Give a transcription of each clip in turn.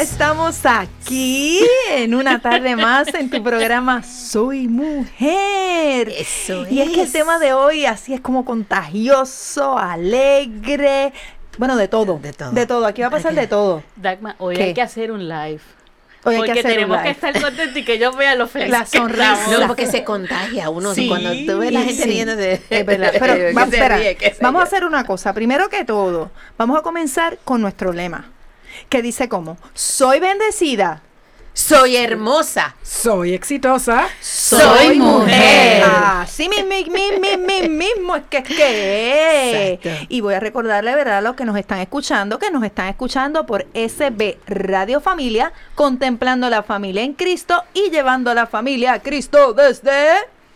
estamos aquí en una tarde más en tu programa Soy Mujer. Eso y es. que el tema de hoy así es como contagioso, alegre, bueno, de todo. De todo. De todo. Aquí va a pasar de todo. Dagma, hoy hay que hacer un live. Hoy hay porque que hacer tenemos un live. que estar contentos y que yo vea los felices. La sonrisa. No, porque se contagia uno. Sí, cuando tú ves la gente sí. riendo de... Es verdad. Pero vamos, ríe, vamos a hacer una cosa. Primero que todo, vamos a comenzar con nuestro lema. Que dice como, soy bendecida. Soy hermosa. Soy exitosa. Soy mujer. Así mismo, mismo, mismo es que es que. Exacto. Y voy a recordarle, ¿verdad?, a los que nos están escuchando, que nos están escuchando por SB Radio Familia, contemplando la familia en Cristo y llevando a la familia a Cristo desde...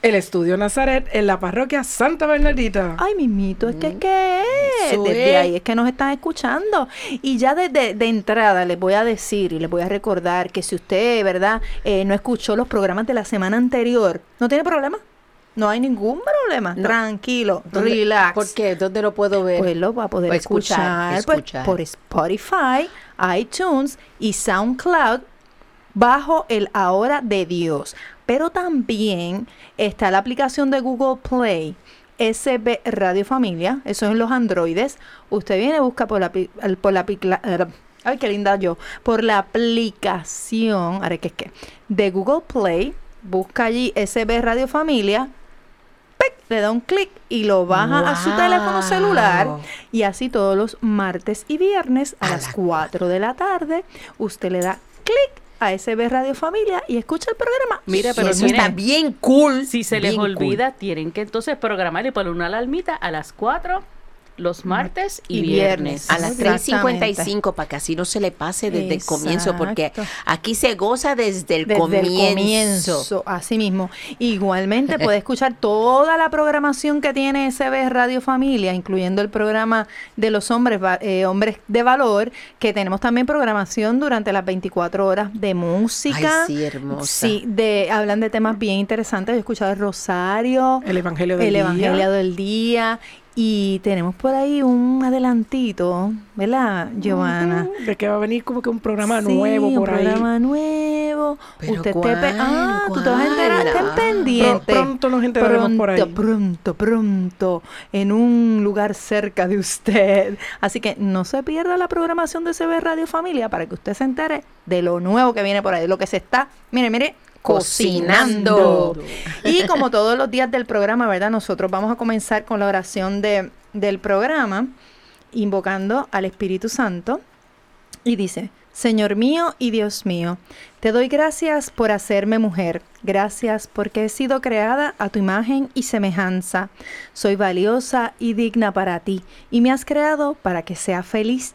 El estudio Nazaret en la parroquia Santa Bernardita. Ay, mismito, es que es que es. Eso Desde es. ahí es que nos están escuchando. Y ya desde de entrada les voy a decir y les voy a recordar que si usted, ¿verdad?, eh, no escuchó los programas de la semana anterior, ¿no tiene problema? No hay ningún problema. No. Tranquilo, ¿Dónde- relax. ¿Por qué? ¿Dónde lo puedo ver? Pues lo va a poder O escuchar, escuchar, pues, escuchar. por Spotify, iTunes y SoundCloud bajo el Ahora de Dios. Pero también está la aplicación de Google Play. SB Radio Familia, eso es en los androides. Usted viene, busca por la, por la eh, ay, qué linda yo, por la aplicación, ahora que es que, de Google Play, busca allí SB Radio Familia, le da un clic y lo baja a su teléfono celular. Y así todos los martes y viernes a, A las las 4 de la tarde, usted le da clic a SB Radio Familia y escucha el programa. Mira, pero eso está bien cool. Si se les cool. olvida, tienen que entonces programar y poner una alarmita a las 4 los martes y, Y viernes. A las Exactamente. 3.55 para que así no se le pase desde el comienzo, porque aquí se goza desde el Desde comienzo. el comienzo, así mismo. Igualmente puede escuchar toda la programación que tiene SB Radio Familia, incluyendo el programa de los hombres, eh, hombres de valor, que tenemos también programación durante las 24 horas de música. Ay, sí, hermosa. Sí, de, hablan de temas bien interesantes. Yo he escuchado el Rosario, El Evangelio del el Día. Evangelio del Día. Y tenemos por ahí un adelantito, ¿verdad, Giovanna? Ujú, De que va a venir como que un programa Sí, nuevo un por ahí. programa nuevo. Pero Usted esté ¿cuál? ah, tú te vas a enterar, estén pendientes. Pro- pronto nos enteraremos por ahí. Pronto, pronto, pronto, en un lugar cerca de usted. Así que no se pierda la programación de CB Radio Familia para que usted se entere de lo nuevo que viene por ahí, de lo que se está, mire, mire, cocinando. Y como todos los días del programa, ¿verdad? Nosotros vamos a comenzar con la oración de, del programa, invocando al Espíritu Santo. Y dice, Señor mío y Dios mío, te doy gracias por hacerme mujer. Gracias porque he sido creada a tu imagen y semejanza. Soy valiosa y digna para ti y me has creado para que sea feliz.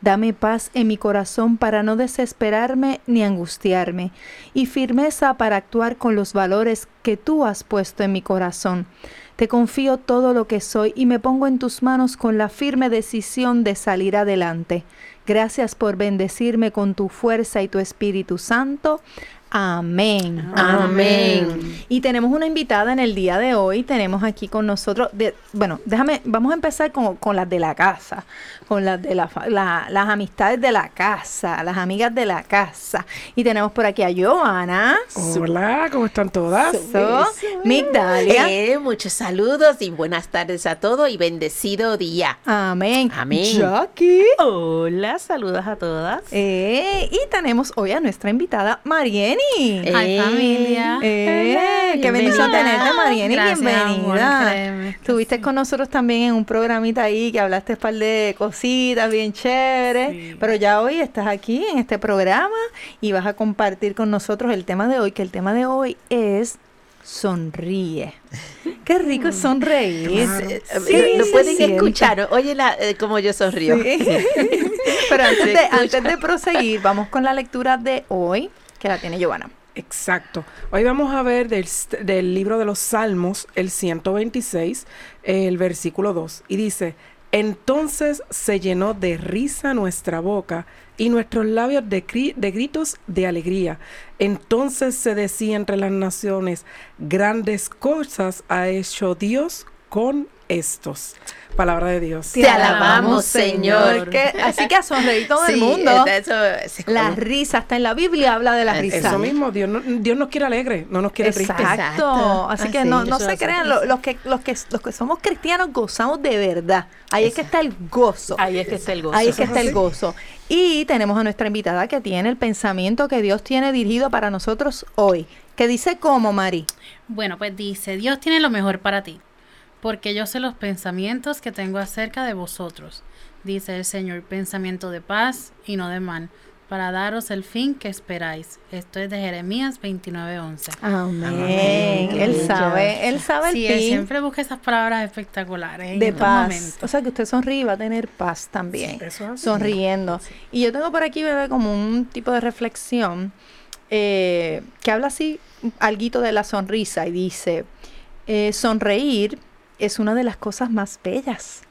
Dame paz en mi corazón para no desesperarme ni angustiarme, y firmeza para actuar con los valores que tú has puesto en mi corazón. Te confío todo lo que soy y me pongo en tus manos con la firme decisión de salir adelante. Gracias por bendecirme con tu fuerza y tu Espíritu Santo. Amén. Amén. Y tenemos una invitada en el día de hoy. Tenemos aquí con nosotros, de, bueno, déjame, vamos a empezar con, con las de la casa, con las de la, las amistades de la casa, las amigas de la casa. Y tenemos por aquí a Joana, Hola, ¿cómo están todas? So, Migdalia. Eh, muchos saludos y buenas tardes a todos y bendecido día. Amén. Amén. Jackie. Hola, saludos a todas. Eh, y tenemos hoy a nuestra invitada Marieni. Ay, Eh, familia. eh, qué bendición tenerte, Marieni. Gracias, bienvenida. amor, Estuviste con nosotros también en un programita ahí que hablaste un par de cositas bien chéveres. Sí. Pero ya hoy estás aquí en este programa y vas a compartir con nosotros el tema de hoy, que el tema de hoy es sonríe. Qué rico es sonreír. Eh, bien Lo se pueden escuchar. Oye, la, eh, como yo sonrío. Sí. Pero antes de, escucha. antes de proseguir, vamos con la lectura de hoy, que la tiene Giovanna. Exacto. Hoy vamos a ver del, st- del libro de los Salmos, el 126, el versículo 2. Y dice, entonces se llenó de risa nuestra boca y nuestros labios de, gritos de alegría. Entonces se decía entre las naciones, grandes cosas ha hecho Dios con estos. Palabra de Dios. Te alabamos, Señor. Que- así que a sonreír todo el mundo. Eso, eso- La risa, hasta en la Biblia habla de la risa. Eso mismo, Dios, no- Dios nos quiere alegre, no nos quiere. Exacto. Exacto. Así Ah, que sí, no, no se crean, lo- los, que, los, que, los que somos cristianos gozamos de verdad. Ahí es que está el gozo. Ahí es que está el gozo. Ahí es que está el gozo. Y tenemos a nuestra invitada que tiene el pensamiento que Dios tiene dirigido para nosotros hoy. Que dice cómo, Mari. Bueno, pues dice, Dios tiene lo mejor para ti, porque yo sé los pensamientos que tengo acerca de vosotros, dice el Señor, pensamiento de paz y no de mal, para daros el fin que esperáis. Esto es de Jeremías 29:11. Amén. Amén. Él sabe, él sabe el Sí, fin siempre busca esas palabras espectaculares de paz. momentos. O sea que usted sonríe y va a tener paz también. Eso es así. sonriendo. Y yo tengo por aquí, bebé, como un tipo de reflexión eh, que habla así, alguito de la sonrisa y dice, eh, sonreír es una de las cosas más bellas.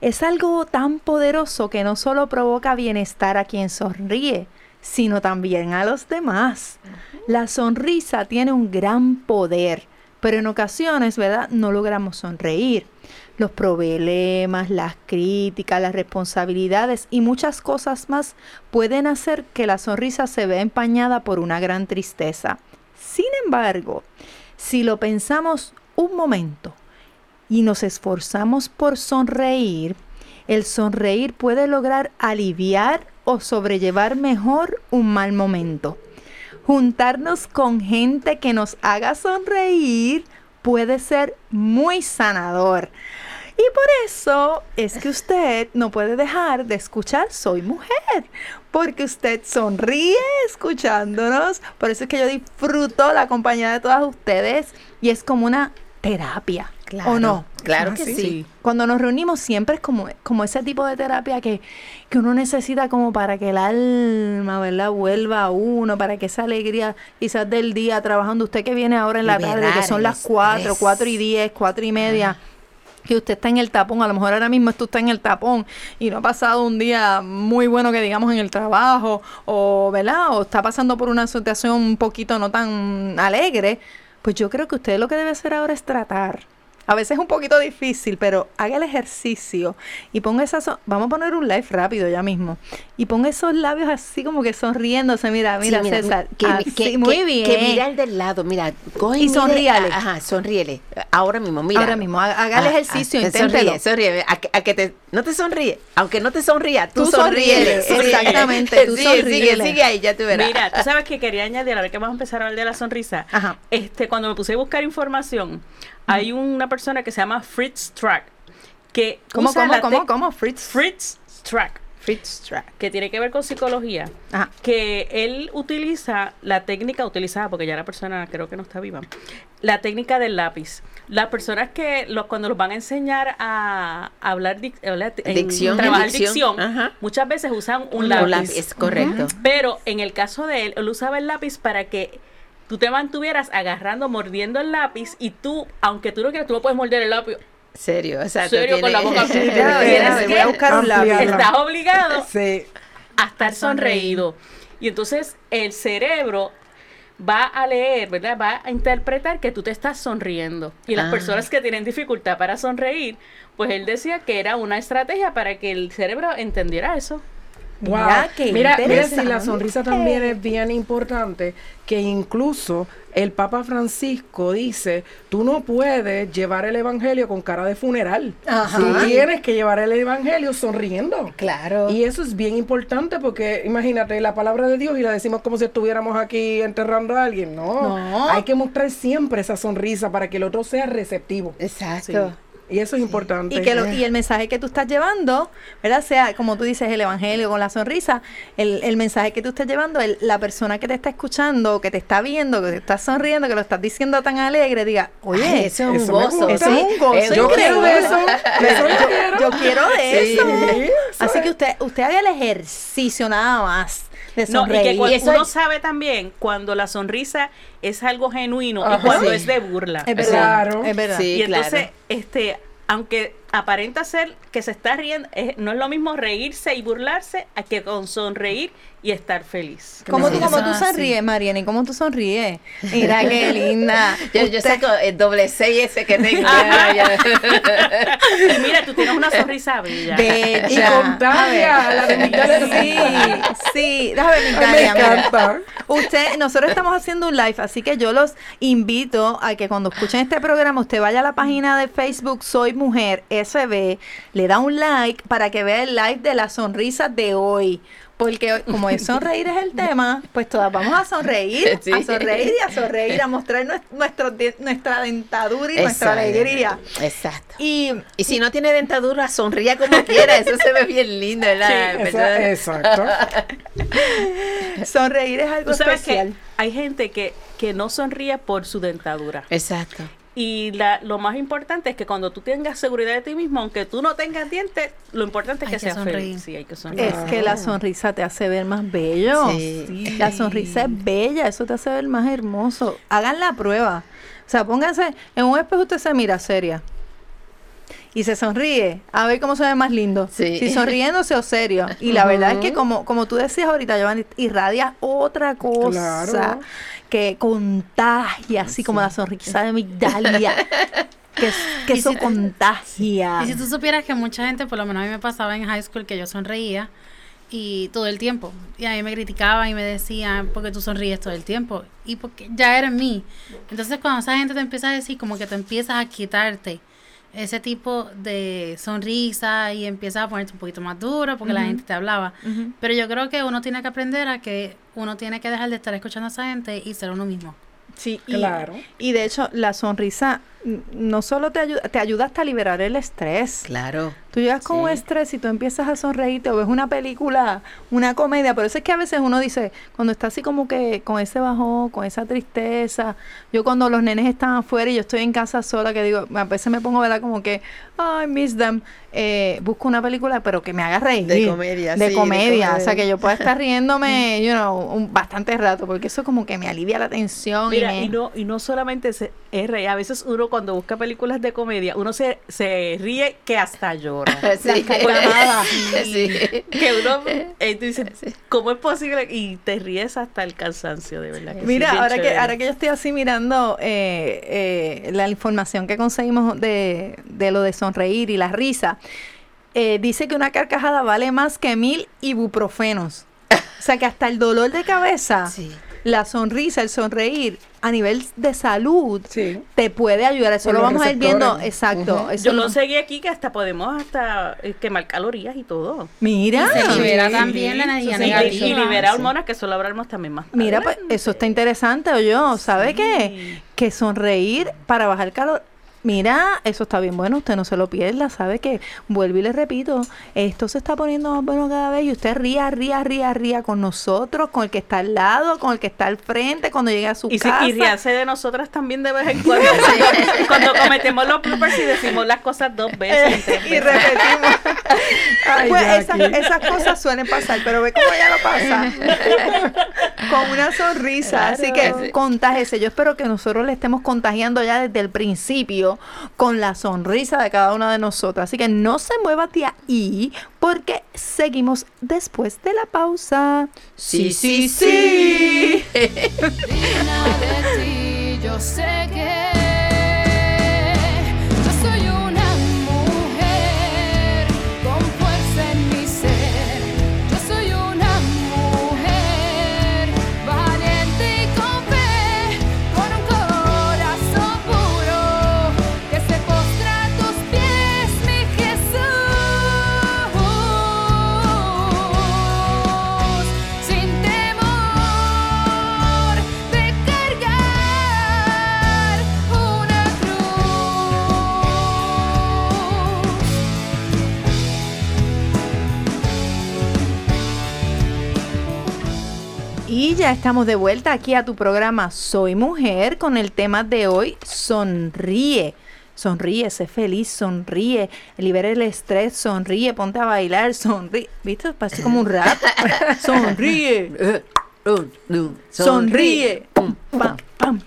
Es algo tan poderoso que no solo provoca bienestar a quien sonríe, sino también a los demás. La sonrisa tiene un gran poder, pero en ocasiones, ¿verdad? No logramos sonreír. Los problemas, las críticas, las responsabilidades y muchas cosas más pueden hacer que la sonrisa se vea empañada por una gran tristeza. Sin embargo, si lo pensamos un momento y nos esforzamos por sonreír, el sonreír puede lograr aliviar o sobrellevar mejor un mal momento. Juntarnos con gente que nos haga sonreír puede ser muy sanador. Y por eso es que usted no puede dejar de escuchar Soy Mujer, porque usted sonríe escuchándonos. Por eso es que yo disfruto la compañía de todas ustedes y es como una terapia. ¿O no? Claro Ah, que sí. sí. Cuando nos reunimos siempre es como, como ese tipo de terapia que, que uno necesita como para que el alma, ¿verdad? Vuelva a uno, para que esa alegría quizás del día trabajando, usted que viene ahora en la tarde, que son las 4, estrés. 4 y 10, 4 y media, que usted está en el tapón, a lo mejor ahora mismo esto está en el tapón y no ha pasado un día muy bueno que digamos en el trabajo, o, ¿verdad? O está pasando por una situación un poquito no tan alegre, pues yo creo que usted lo que debe hacer ahora es tratar. A veces es un poquito difícil, pero haga el ejercicio y ponga esas... so- Vamos a poner un live rápido ya mismo. Y ponga esos labios así como que sonriéndose. Mira, mira, Sí, César. que, así, que- muy que- bien. Que mira el del lado, mira, coge Y sonríale. Ajá, sonríele. Ahora mismo, mira. Ahora mismo, ha- haga el ejercicio, inténtelo. Sonríe, sonríe. A, que- a que te, no te sonríe. Aunque no te sonría, tú, Tú sonríele. sonríele, exactamente, tú sonríele. Sigue, sigue ahí, ya te verás. Mira, tú sabes que quería añadir, a ver que vamos a empezar a hablar de la sonrisa. Ajá. Este, cuando me puse a buscar información, hay una persona que se llama Fritz Strack, que ¿Cómo, usa cómo, la cómo, cómo? Fritz. Fritz Strack, Fritz Track. que tiene que ver con psicología, Ajá. que él utiliza la técnica utilizada, porque ya la persona creo que no está viva, la técnica del lápiz. Las personas que lo- cuando los van a enseñar a, hablar, dic- hablar- en Dicción, trabajar dicción, muchas veces usan un Un lápiz. lápiz, es correcto. Pero en el caso de él, él usaba el lápiz para que tú te mantuvieras agarrando, mordiendo el lápiz y tú, aunque tú no quieras, tú no puedes morder el lápiz. Serio, exacto. Serio, con la boca Ya, Tienes ya, que voy a buscar un lápiz. Estás obligado Sí. a estar sonreído. Y entonces el cerebro va a leer, ¿verdad? Va a interpretar que tú te estás sonriendo. Y las Ah. personas que tienen dificultad para sonreír, pues él decía que era una estrategia para que el cerebro entendiera eso. Wow. Mira, qué mira, mira si la sonrisa también es bien importante, que incluso el Papa Francisco dice, tú no puedes llevar el Evangelio con cara de funeral. Ajá. Tú tienes que llevar el Evangelio sonriendo. Claro. Y eso es bien importante porque imagínate la palabra de Dios y la decimos como si estuviéramos aquí enterrando a alguien. No, No. hay que mostrar siempre esa sonrisa para que el otro sea receptivo. Exacto. Y eso es importante. Y, que lo- y el mensaje que tú estás llevando, ¿verdad? Sea, como tú dices, el evangelio con la sonrisa, el, el mensaje que tú estás llevando, el- la persona que te está escuchando, que te está viendo, que te está sonriendo, que lo estás diciendo tan alegre, diga, oye, Ay, eso es un gozo. Eso es un gozo Yo quiero de eso. Eso yo quiero. yo quiero de Sí. eso. Sí, eso Así que usted, usted haga el ejercicio nada más de No, y que cuando eso uno es- sabe también cuando la sonrisa es algo genuino Ajá. y cuando Sí. es de burla. es verdad, Claro. es verdad. Sí. y entonces, claro. este, aunque aparenta ser que se está riendo, es- no es lo mismo reírse y burlarse a que con sonreír y estar feliz. ¿Cómo tú, cómo tú sonríes, Mariana? ¿Y cómo tú sonríes? Mira qué linda. Yo, yo Usted- saco el doble 6 ese que tengo. Y mira, tú tienes una sonrisa bella. Bella. Y contagia a la de. Sí, sí. Déjame ver, Ay, me encanta. Usted, nosotros estamos haciendo un live, así que yo los invito a que cuando escuchen este programa, usted vaya a la página de Facebook Soy Mujer SB, le da un like para que vea el live de las sonrisas de hoy. Porque como es sonreír es el tema, pues todas vamos a sonreír, Sí. a sonreír y a sonreír, a mostrar nues- nuestro nuestra dentadura y nuestra alegría. Exacto. Y Y si no tiene dentadura, sonría como quiera. Eso se ve bien lindo, ¿verdad? Exacto. sonreír es algo Tú sabes especial. que hay gente que, que no sonríe por su dentadura. Exacto. Y la, lo más importante es que cuando tú tengas seguridad de ti mismo, aunque tú no tengas dientes, lo importante es Hay que, que seas sonreír. feliz. Sí, hay que sonreír. Es que la sonrisa te hace ver más bello. Sí. La sonrisa es bella, eso te hace ver más hermoso. Hagan la prueba. O sea, pónganse en un espejo, usted se mira seria. Y se sonríe, a ver cómo se ve más lindo. Sí. Si sonriéndose o serio. Y la verdad es que como, como tú decías ahorita, Giovanni, irradias otra cosa Claro. que contagia, así como la sonrisa de Migdalia. que, que eso si- contagia. Y si tú supieras que mucha gente, por lo menos a mí me pasaba en high school, que yo sonreía y todo el tiempo. Y a mí me criticaban y me decían, porque tú sonríes todo el tiempo. Y porque ya era en mí. Entonces cuando esa gente te empieza a decir, como que te empiezas a quitarte ese tipo de sonrisa y empiezas a ponerte un poquito más duro porque la gente te hablaba. Pero yo creo que uno tiene que aprender a que uno tiene que dejar de estar escuchando a esa gente y ser uno mismo. Sí, Claro. y de hecho la sonrisa no solo te ayuda, te ayuda hasta a liberar el estrés. Claro. Tú llegas con un estrés y tú empiezas a sonreírte o ves una película, una comedia, por eso es que a veces uno dice, cuando está así como que con ese bajón, con esa tristeza, yo cuando los nenes están afuera y yo estoy en casa sola, que digo, a veces me pongo, ¿verdad? Como que, ay, miss them, eh, busco una película, pero que me haga reír. De comedia, De sí, de comedia, o sea, comedia. que yo pueda estar riéndome, you know, un, bastante rato, porque eso como que me alivia la tensión. y Mira, me- y no, y no solamente se es reír, a veces uno cuando busca películas de comedia, uno se, se ríe que hasta llora. Sí. carcajadas. Sí. que uno eh, tú dices, ¿cómo es posible? Y te ríes hasta el cansancio, de verdad. que Mira, ahora que, ahora que yo estoy así mirando eh, eh, la información que conseguimos de, de lo de sonreír y la risa, eh, dice que una carcajada vale más que mil ibuprofenos. O sea que hasta el dolor de cabeza, Sí. La sonrisa, el sonreír a nivel de salud Sí. te puede ayudar. Eso Por lo vamos a ir viendo. Exacto. Eso Yo lo- seguí aquí que hasta podemos hasta eh, quemar calorías y todo. Mira. Y se libera sí, también la energía sí, Y, negativa. y libera hormonas que eso lo hablamos también más. Mira, pues eso está interesante, o yo, ¿sabe qué? Que sonreír para bajar calor. Mira, eso está bien bueno, usted no se lo pierda, ¿sabe qué? Vuelvo y le repito, esto se está poniendo más bueno cada vez y usted ría, ría, ría, ría con nosotros, con el que está al lado, con el que está al frente, cuando llegue a su Y, casa. y ríanse de nosotras también de vez en cuando. cuando cometemos los bloopers y decimos las cosas dos veces. y repetimos. Ay, pues esas, esas cosas suelen pasar, pero ve cómo ella lo pasa. con una sonrisa. Así que contágese. Yo espero que nosotros le estemos contagiando ya desde el principio con la sonrisa de cada una de nosotras. Así que no se mueva de ahí porque seguimos después de la pausa. Sí, sí, sí. Digna de ti, yo sé que Y ya estamos de vuelta aquí a tu programa Soy Mujer con el tema de hoy, sonríe. Sonríe, sé feliz, sonríe, libera el estrés, sonríe, ponte a bailar, sonríe. ¿Viste? Parece como un rap. sonríe, sonríe. Pam, pam.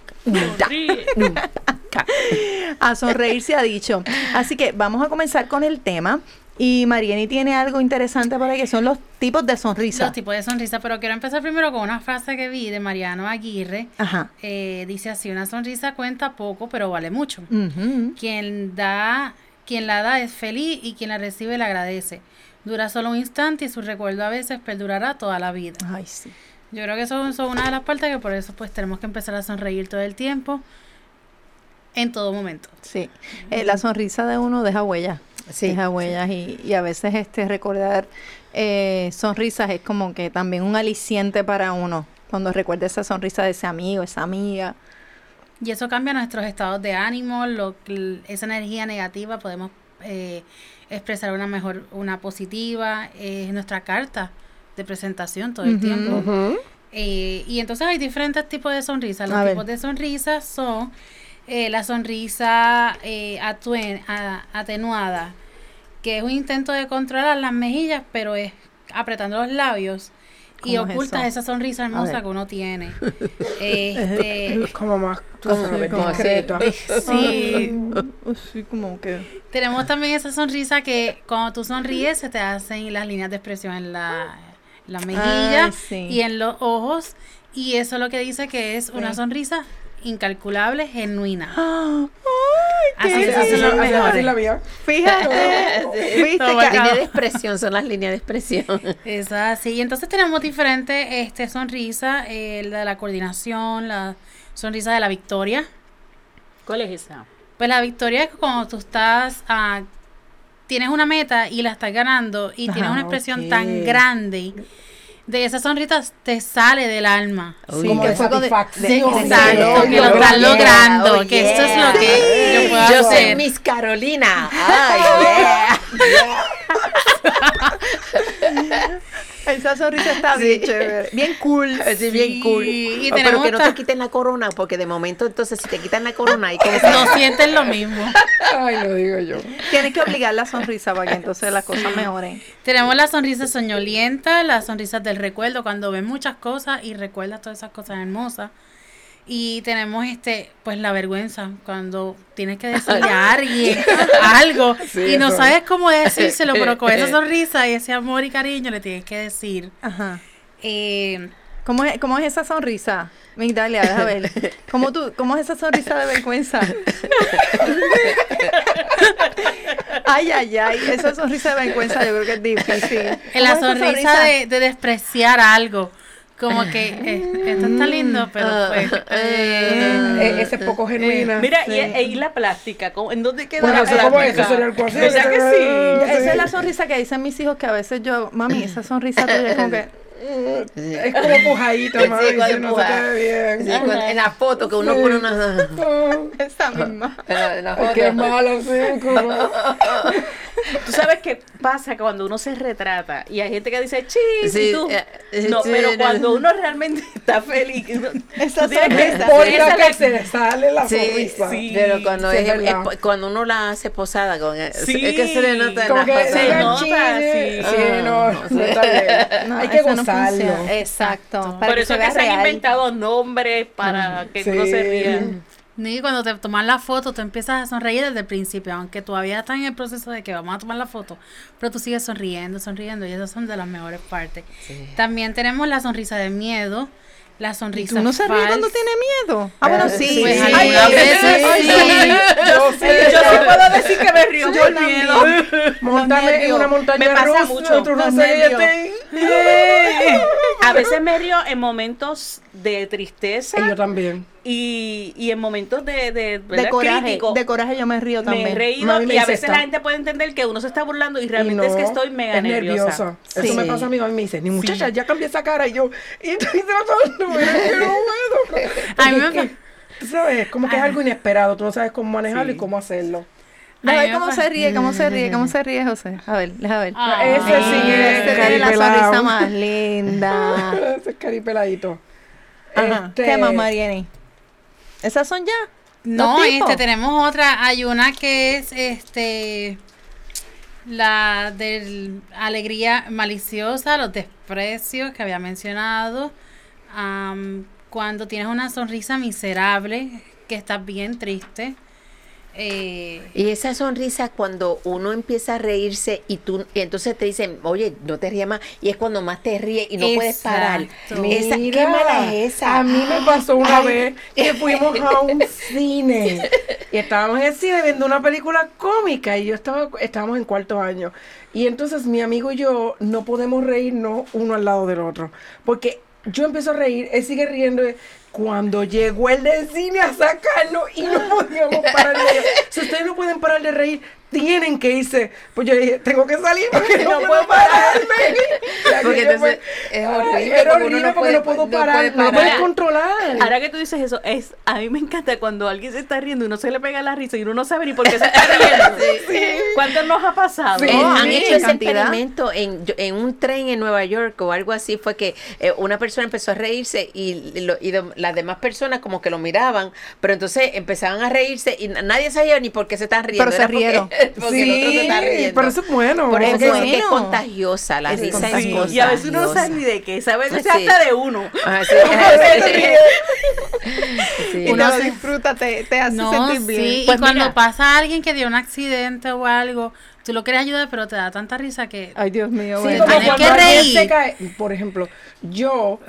A sonreír se ha dicho. Así que vamos a comenzar con el tema. Y Marieni tiene algo interesante para que son los tipos de sonrisa. Los tipos de sonrisa, pero quiero empezar primero con una frase que vi de Mariano Aguirre. Ajá. Eh, dice así, una sonrisa cuenta poco, pero vale mucho. Quien da, quien la da es feliz y quien la recibe le agradece. Dura solo un instante y su recuerdo a veces perdurará toda la vida. Ay, sí. Yo creo que eso son una de las partes que por eso pues tenemos que empezar a sonreír todo el tiempo, en todo momento. Sí. Eh, la sonrisa de uno deja huellas. Sí, deja huellas y, y a veces este recordar eh, sonrisas es como que también un aliciente para uno. Cuando recuerda esa sonrisa de ese amigo, esa amiga. Y eso cambia nuestros estados de ánimo, lo, que- esa energía negativa podemos eh, expresar una mejor, una positiva, es nuestra carta de presentación todo el tiempo. Eh, y entonces hay diferentes tipos de sonrisas. Los A ver. tipos de sonrisas son eh, la sonrisa eh, atuen- a- atenuada, que es un intento de controlar las mejillas, pero es apretando los labios y ¿Cómo es ocultas eso? esa sonrisa hermosa que uno tiene. este, Como más, tú Como- sabes, como sí, Sí, como que. tenemos también esa sonrisa que cuando tú sonríes se te hacen las líneas de expresión en la, en la mejilla Ay, sí. y en los ojos y eso lo que dice que es una sonrisa incalculable, genuina. ¡Ay, Así Así son- los así- así mejores. la mía. Fíjate. ¿Viste que- acá. Líneas de expresión son las líneas de expresión. Es así. Y entonces tenemos diferentes este, sonrisas, eh, la de la coordinación, la sonrisa de la victoria. ¿Cuál es esa? Pues la victoria es cuando tú estás, ah, tienes una meta y la estás ganando y tienes una expresión ok. tan grande. De esa sonrisa te sale del alma. Uy, Como de que fue satisfacción. de- Exacto, sí, que lo oh, estás yeah, logrando, oh, que esto es lo yeah. que yo puedo Yo soy hacer. Miss Carolina. Ay, yeah. Esa sonrisa está bien chévere. Bien cool. Así bien cool. y Oh, pero que no te quiten la corona, porque de momento entonces si te quitan la corona y como No sienten lo mismo. Ay, lo digo yo. Tienes que obligar la sonrisa para que entonces las cosas mejoren. Tenemos la sonrisa soñolienta, las sonrisas del recuerdo, cuando ves muchas cosas y recuerdas todas esas cosas hermosas. Y tenemos este, pues la vergüenza, cuando tienes que decirle a alguien algo Sí, y no eso. sabes cómo decírselo, pero con esa sonrisa y ese amor y cariño le tienes que decir. Ajá. Eh, ¿Cómo es, cómo es esa sonrisa? Migdalia, deja ver. ¿Cómo, tú, ¿Cómo es esa sonrisa de vergüenza? ay, ay, ay. Esa sonrisa de vergüenza yo creo que es difícil. en ¿Cómo la esa sonrisa de, de despreciar algo. Como que eh, esto está lindo, pero pues. eh, Eh, ese es poco genuina. Mira, Sí. y, e- y la plástica, ¿cómo- ¿en dónde queda Bueno, la eso como plástica? eso sería el cuarto. ¿Verdad que sí? Esa es la sonrisa que dicen mis hijos que a veces yo, mami, esa sonrisa tuya es como que... Es como pujadita, Sí, mami, si no se te en la foto que uno pone una... Esa misma. en la- la Ay, qué foto. malo, sí, como- Tú sabes qué pasa cuando uno se retrata y hay gente que dice chis Sí, y tú. eh, eh, No, sí, pero no. cuando uno realmente está feliz, uno- Esa sonrisa. Por esa que la- se le sale la Sí, sonrisa. sí. Pero cuando, es, es es cuando uno la hace posada con es que se le nota en Como las que pasadas. Se nota, sí. sí, no, no está bien. No, Hay que eso no gozarlo. Funciona. Exacto. para Por que eso se es que vea se han inventado nombres para que uno se Sí. ría. Y cuando te tomas la foto, tú empiezas a sonreír desde el principio, aunque todavía estás en el proceso de que vamos a tomar la foto, pero tú sigues sonriendo, sonriendo, y esas son de las mejores partes. También tenemos la sonrisa de miedo, la ¿Y sonrisa tú no se ríe cuando tiene miedo? Ah, bueno, sí. Pues sí. algunas Ay, veces ay, sí. ay, Yo sí, Yo sí puedo decir que me río Yo miedo. Montame en una montaña Me pasa rusa, mucho. tú no sé, A veces me río en momentos de tristeza Y yo también. Y, y en momentos de, de, De ¿verdad? coraje, crítico. de coraje yo me río me también. he reído Mami me y a veces esta. la gente puede entender que uno se está burlando y Y realmente es que estoy mega es nerviosa. Eso Sí. me pasa a mí, mami me dice, ni muchacha, ya cambié esa cara. Y yo, y yo no puedo. A mí me tú sabes, como que es algo inesperado, tú no sabes cómo manejarlo y cómo hacerlo. A A ver mí me cómo se ríe, cómo se ríe, cómo se ríe, José. A ver, déjame ver. Ah. Ese sí Ese es tiene la sonrisa más linda. Ese es caripeladito. Ajá. Este, ¿Qué más, Mariani? ¿Esas son ya? No, este tenemos otra, hay una que es este la de alegría maliciosa, los desprecios que había mencionado, am, cuando tienes una sonrisa miserable, que estás bien triste. Eh, Y esa sonrisa cuando uno empieza a reírse y tú y entonces te dicen, oye, no te rías más, y es cuando más te ríes y no puedes parar. Esa, ¿Qué Mira, mala es esa? A mí me pasó una Ay. vez que fuimos a un cine y estábamos en el cine viendo una película cómica y yo estaba, estábamos en cuarto año. Y entonces mi amigo y yo no podemos reírnos uno al lado del otro. Porque yo empiezo a reír, él sigue riendo. Cuando llegó el del cine a sacarnos y no podíamos parar de reír. Si ustedes no pueden parar de reír, tienen que irse. Pues yo dije, tengo que salir porque no puedo pararme. Porque entonces fue- es horrible Era porque horrible no porque puede- no puedo no parar, puede no puedes controlar. Ahora que tú dices eso, es a mí me encanta cuando alguien se está riendo y uno se le pega la risa y uno no sabe ni por qué se está riendo. ¿Cuánto nos ha pasado? Sí. Oh, han sí, hecho ese cantidad. experimento en, en un tren en Nueva York o algo así. Fue que eh, una persona empezó a reírse y, lo- y de- las demás personas como que lo miraban, pero entonces empezaban a reírse y na- nadie sabía ni por qué se están riendo. Pero se era porque-. Porque, el otro se está riendo. pero eso es bueno. Por eso Es que contagiosa, la Es risa contagiosa. y a veces uno no sabe ni de qué, sabe que sea Sí. hasta de uno. Ah, sí. Sí. Uno se- se disfruta, te, te hace no, sentir sí, bien. y Pues cuando mira. pasa alguien que dio un accidente o algo, tú lo quieres ayudar, pero te da tanta risa que... Ay, Dios mío, Sí, bueno. como Tienes cuando que alguien reír. se cae, por ejemplo, yo,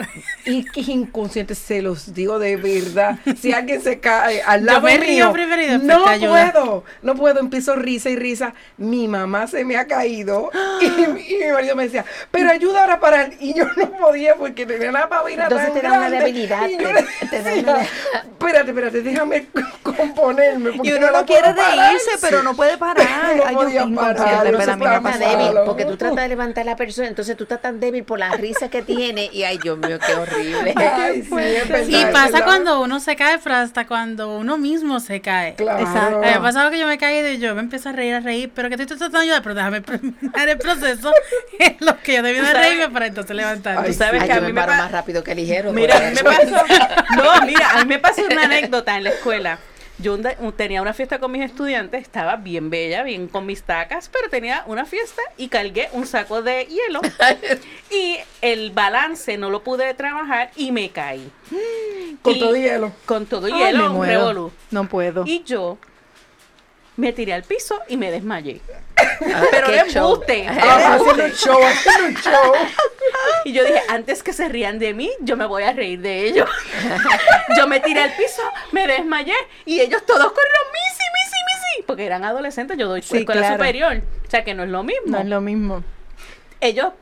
y que es inconsciente, se los digo de verdad, si alguien se cae al Yo lado me río mío, primero y después no puedo, no puedo, empiezo risa y risa, mi mamá se me ha caído, y, mi- y mi marido me decía, pero ayuda ahora para, él", y yo no podía porque tenía la pavina Entonces tan te da una debilidad, y yo te- le te da decía, una- espérate, espérate, déjame componerme, porque Y uno la no quiere puedo parar". reírse, pero no puede parar. No Ay, yo podía soy parar, ha estaba pasado. débil, porque tú tratas de levantar a la persona, entonces tú estás tan débil por la risa que tiene y ay, Dios mío, qué horrible. Ay, sí, es verdad, Y pasa verdad. cuando uno se cae, pero hasta cuando uno mismo se cae. Claro. Exacto. Me ha pasado que yo me he caído y yo me empiezo a reír, a reír, pero que te estoy tratando de ayudar, pero déjame terminar el proceso en lo que yo debí de reírme para entonces levantarme. Ay, Tú sabes Ay, que a yo mí me me paro pa- más rápido que ligero. Mira, a por mí me pasó. No, mira, a mí me pasó una anécdota en la escuela. Yo un tenía una fiesta con mis estudiantes, estaba bien bella, bien con mis tacas, pero tenía una fiesta y cargué un saco de hielo. y el balance no lo pude trabajar y me caí. Con Y- todo hielo. Con todo Ay, hielo, un revolú. No puedo. Y yo me tiré al piso y me desmayé. Ah, Pero show. embuste. Ah, haciendo un show, haciendo un show. Y yo dije, antes que se rían de mí, yo me voy a reír de ellos. yo me tiré al piso, me desmayé y ellos todos corrieron, Missy, Missy, Missy. Porque eran adolescentes, yo doy Sí, escuela claro. superior. O sea que no es lo mismo. No es lo mismo. Ellos,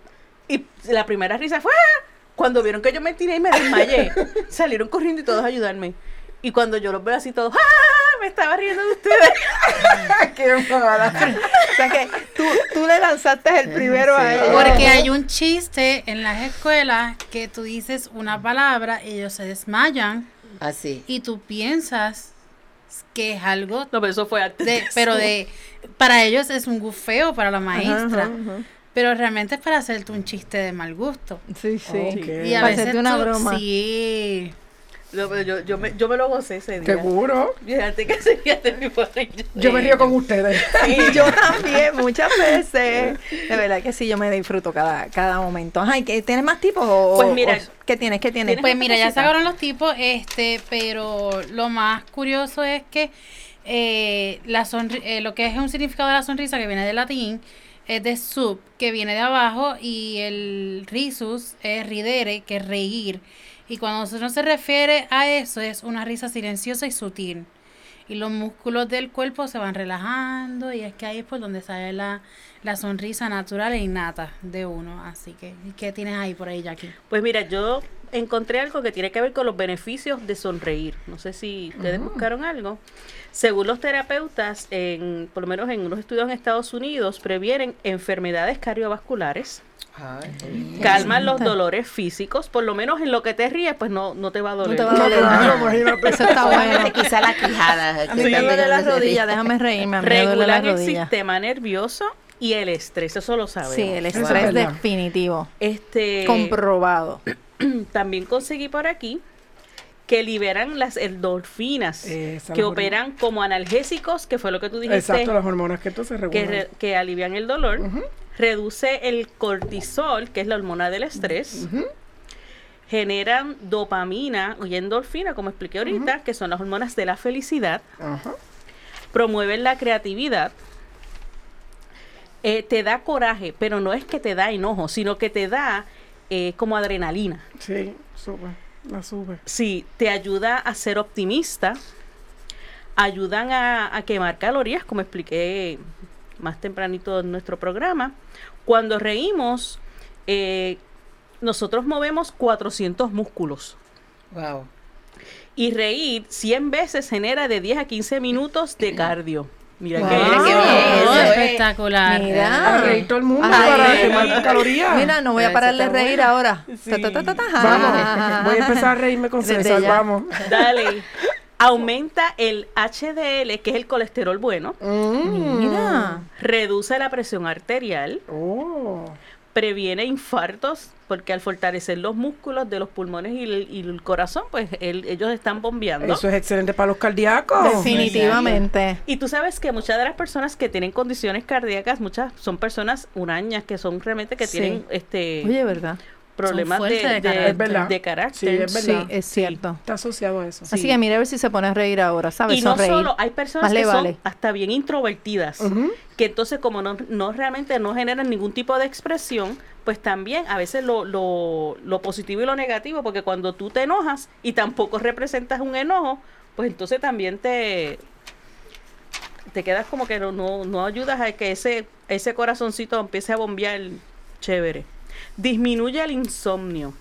y la primera risa fue, "Ah". cuando vieron que yo me tiré y me desmayé, salieron corriendo y todos a ayudarme. Y cuando yo los veo así todos, ¡ah! Me estaba riendo de ustedes. Qué mala. O sea que tú, tú le lanzaste el primero a ellos. Porque hay un chiste en las escuelas que tú dices una palabra, ellos se desmayan Así. y tú piensas que es algo No, pero eso fue antes. de, eso. pero de para ellos es un gufeo para la maestra, Ajá, ajá. pero realmente es para hacerte un chiste de mal gusto. Sí, sí. Y a Para veces hacerte una tú- broma. Sí. Pero yo, yo, me, yo me lo gocé ese día. Seguro. Fíjate que ese día de mi padre, Yo me río con ustedes. Y yo también, muchas veces. De verdad que sí, yo me disfruto cada, cada momento. Ay, ¿que ¿tienes más tipos? O, Pues mira, o- ¿qué tienes? ¿Qué tienes? Pues mira, ya sacaron los tipos, este, pero lo más curioso es que eh, la sonri- eh, lo que es un significado de la sonrisa que viene del latín es de sub, que viene de abajo, y el risus es ridere, que es reír. Y cuando uno se refiere a eso, es una risa silenciosa y sutil. Y los músculos del cuerpo se van relajando, y es que ahí es por donde sale la, la sonrisa natural e innata de uno. Así que, ¿qué tienes ahí por ahí, Jackie? Pues mira, yo encontré algo que tiene que ver con los beneficios de sonreír. No sé si ustedes buscaron algo. Según los terapeutas, en, por lo menos en unos estudios en Estados Unidos, previenen enfermedades cardiovasculares, calman los dolores físicos, por lo menos en lo que te ríes, pues no, no te va a No doler. te va a doler nada. imagínate. Eso está bueno. Quizá la quijada. A mí me duele la rodilla, déjame reírme. A mí me duele la Regulan el sistema nervioso y el estrés, eso lo sabemos. Sí, el estrés verdad. definitivo. Este, Comprobado. también conseguí por aquí que liberan las endorfinas Esa, que operan como analgésicos, que fue lo que tú dijiste, Exacto, las hormonas que entonces que, regulan. re- que alivian el dolor, reduce el cortisol, que es la hormona del estrés, generan dopamina y endorfina, como expliqué ahorita, que son las hormonas de la felicidad, promueven la creatividad, eh, te da coraje, pero no es que te da enojo, sino que te da eh, como adrenalina. Sí, sube. La sube. Sí, te ayuda a ser optimista, ayudan a, a quemar calorías, como expliqué más tempranito en nuestro programa. Cuando reímos, eh, nosotros movemos 400 músculos. Wow. Y reír 100 veces genera de 10 a 15 minutos de cardio. Mira Wow. que es- espectacular. Mira. A reír todo el mundo Ay, para quemar calorías. Mira, no voy a parar de reír ahora. Sí. Ta, ta, ta, ta, ta, ja, Vamos, voy a empezar a reírme con César, vamos. Dale. Aumenta el HDL, que es el colesterol bueno. Mm. Mira. Reduce la presión arterial. Oh. previene infartos porque al fortalecer los músculos de los pulmones y el, y el corazón, pues el- ellos están bombeando. Eso es excelente para los cardíacos. Definitivamente. Y tú sabes que muchas de las personas que tienen condiciones cardíacas, muchas son personas hurañas que son realmente que Sí. tienen este Oye, ¿verdad? Problemas de, de de- carácter. De. Sí, es verdad. Sí, es cierto. Está asociado a eso. Así Sí. que mire a ver si se pone a reír ahora, ¿sabes? Y no Sonreír. solo, hay personas Más le que son vale. hasta bien introvertidas, que entonces como no, no realmente no generan ningún tipo de expresión, pues también a veces lo, lo, lo positivo y lo negativo, porque cuando tú te enojas y tampoco representas un enojo, pues entonces también te te quedas como que no, no, no ayudas a que ese, ese corazoncito empiece a bombear chévere. Disminuye el insomnio.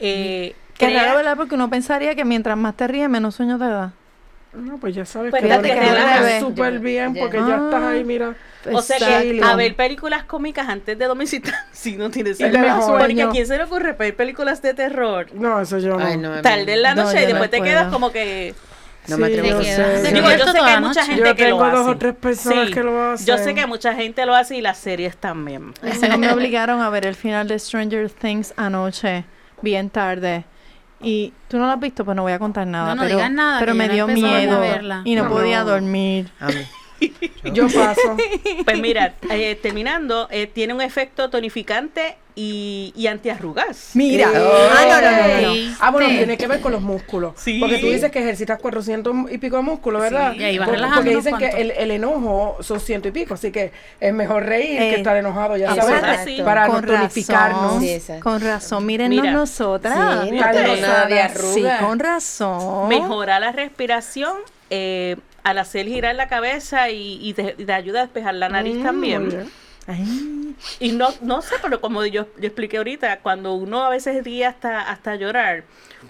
Eh, Qué crea- raro, ¿verdad? Porque uno pensaría que mientras más te ríes, menos sueño te da. No, pues ya sabes Pues que te súper bien porque ya estás ahí, mira. O sea que a ver películas cómicas antes de dormir si, si no tienes te da Porque a quién se le ocurre ver películas de terror No, eso yo no. Ay, no, tarde en la No, noche y después no te puedo. quedas como que No me Sí, atrevo. yo Te quedas. sé. Se digo yo sé que hay mucha gente Yo que lo tengo dos hace. o tres personas Sí, que lo hacen. yo sé que mucha gente lo hace y las series también Ese no me obligaron a ver el final de Stranger Things anoche, bien tarde. Y tú no lo has visto, pues no voy a contar nada. No, no pero, digas nada, Pero me dio a miedo y no, No, podía dormir. A mí. Yo paso. pues mira eh, terminando eh, tiene un efecto tonificante y, y antiarrugas Mira. Eh, Ah, no, no, no, no. ¿Viste? Ah, bueno, tiene que ver con los músculos. Sí. Porque tú dices que ejercitas 400 y pico de músculos, ¿verdad? Sí, y ahí vas Por- relajando Porque dicen que el, el enojo son ciento y pico, así que es mejor reír Eh, que estar enojado, ya sabes. Para con no tonificarnos. razón, Sí, exacto. con razón, mírennos Mira. nosotras. Sí, no Dale, tengo nada de Rosana. Sí, arrugas. con razón. mejora la respiración eh, al hacer girar la cabeza y, y te, y te ayuda a despejar la nariz Mm, también. Ay, Y no, no sé, pero como yo, yo expliqué ahorita, cuando uno a veces ríe hasta, hasta llorar,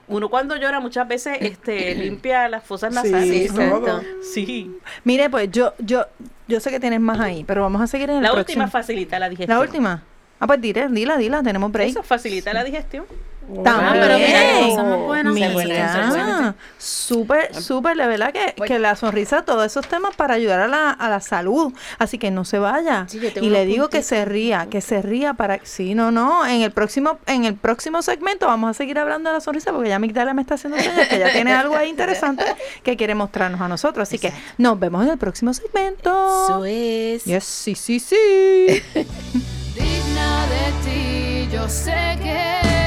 uno cuando llora muchas veces este, limpia las fosas Sí, nasales. todo. Sí. Mire, pues yo, yo, yo sé que tienes más ahí, pero vamos a seguir en el La próximo. última facilita la digestión. La última. Ah, pues dile, dila, dila, tenemos break. Eso facilita la digestión. Pero. Se puede, se puede. Mira, súper, súper, de verdad que, que la sonrisa, todos esos temas para ayudar a la, a la salud. Así que no se vaya. Sí, y le digo que se ría, que se ría para... Sí, no, no. En el próximo en el próximo segmento vamos a seguir hablando de la sonrisa porque ya Migdalia me está haciendo señas que ya tiene algo ahí interesante que quiere mostrarnos a nosotros. Así que nos vemos en el próximo segmento. Eso es. Yes, sí, sí, sí. digna de ti, yo sé que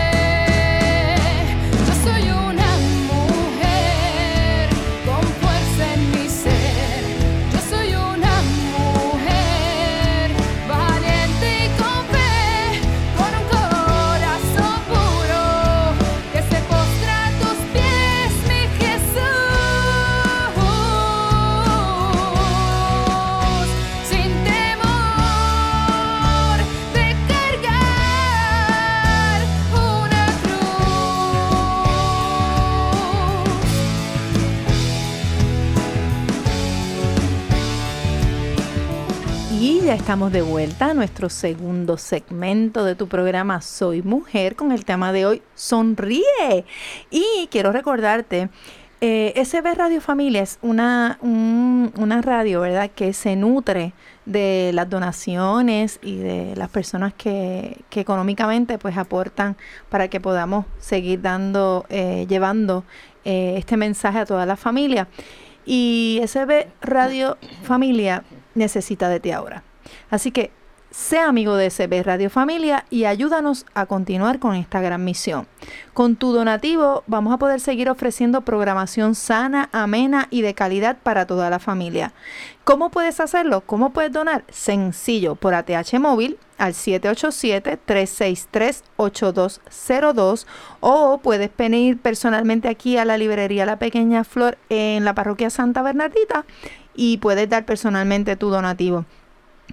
estamos de vuelta a nuestro segundo segmento de tu programa Soy Mujer con el tema de hoy, Sonríe. Y quiero recordarte, eh, SB Radio Familia es una, un- una radio, ¿verdad?, que se nutre de las donaciones y de las personas que, que económicamente pues aportan para que podamos seguir dando, eh, llevando eh, este mensaje a toda la familia. Y SB Radio Familia necesita de ti ahora. Así que sea amigo de SB Radio Familia y ayúdanos a continuar con esta gran misión. Con tu donativo vamos a poder seguir ofreciendo programación sana, amena y de calidad para toda la familia. ¿Cómo puedes hacerlo? ¿Cómo puedes donar? Sencillo, por ATH móvil al 787-363-8202 o puedes venir personalmente aquí a la librería La Pequeña Flor en la parroquia Santa Bernardita y puedes dar personalmente tu donativo.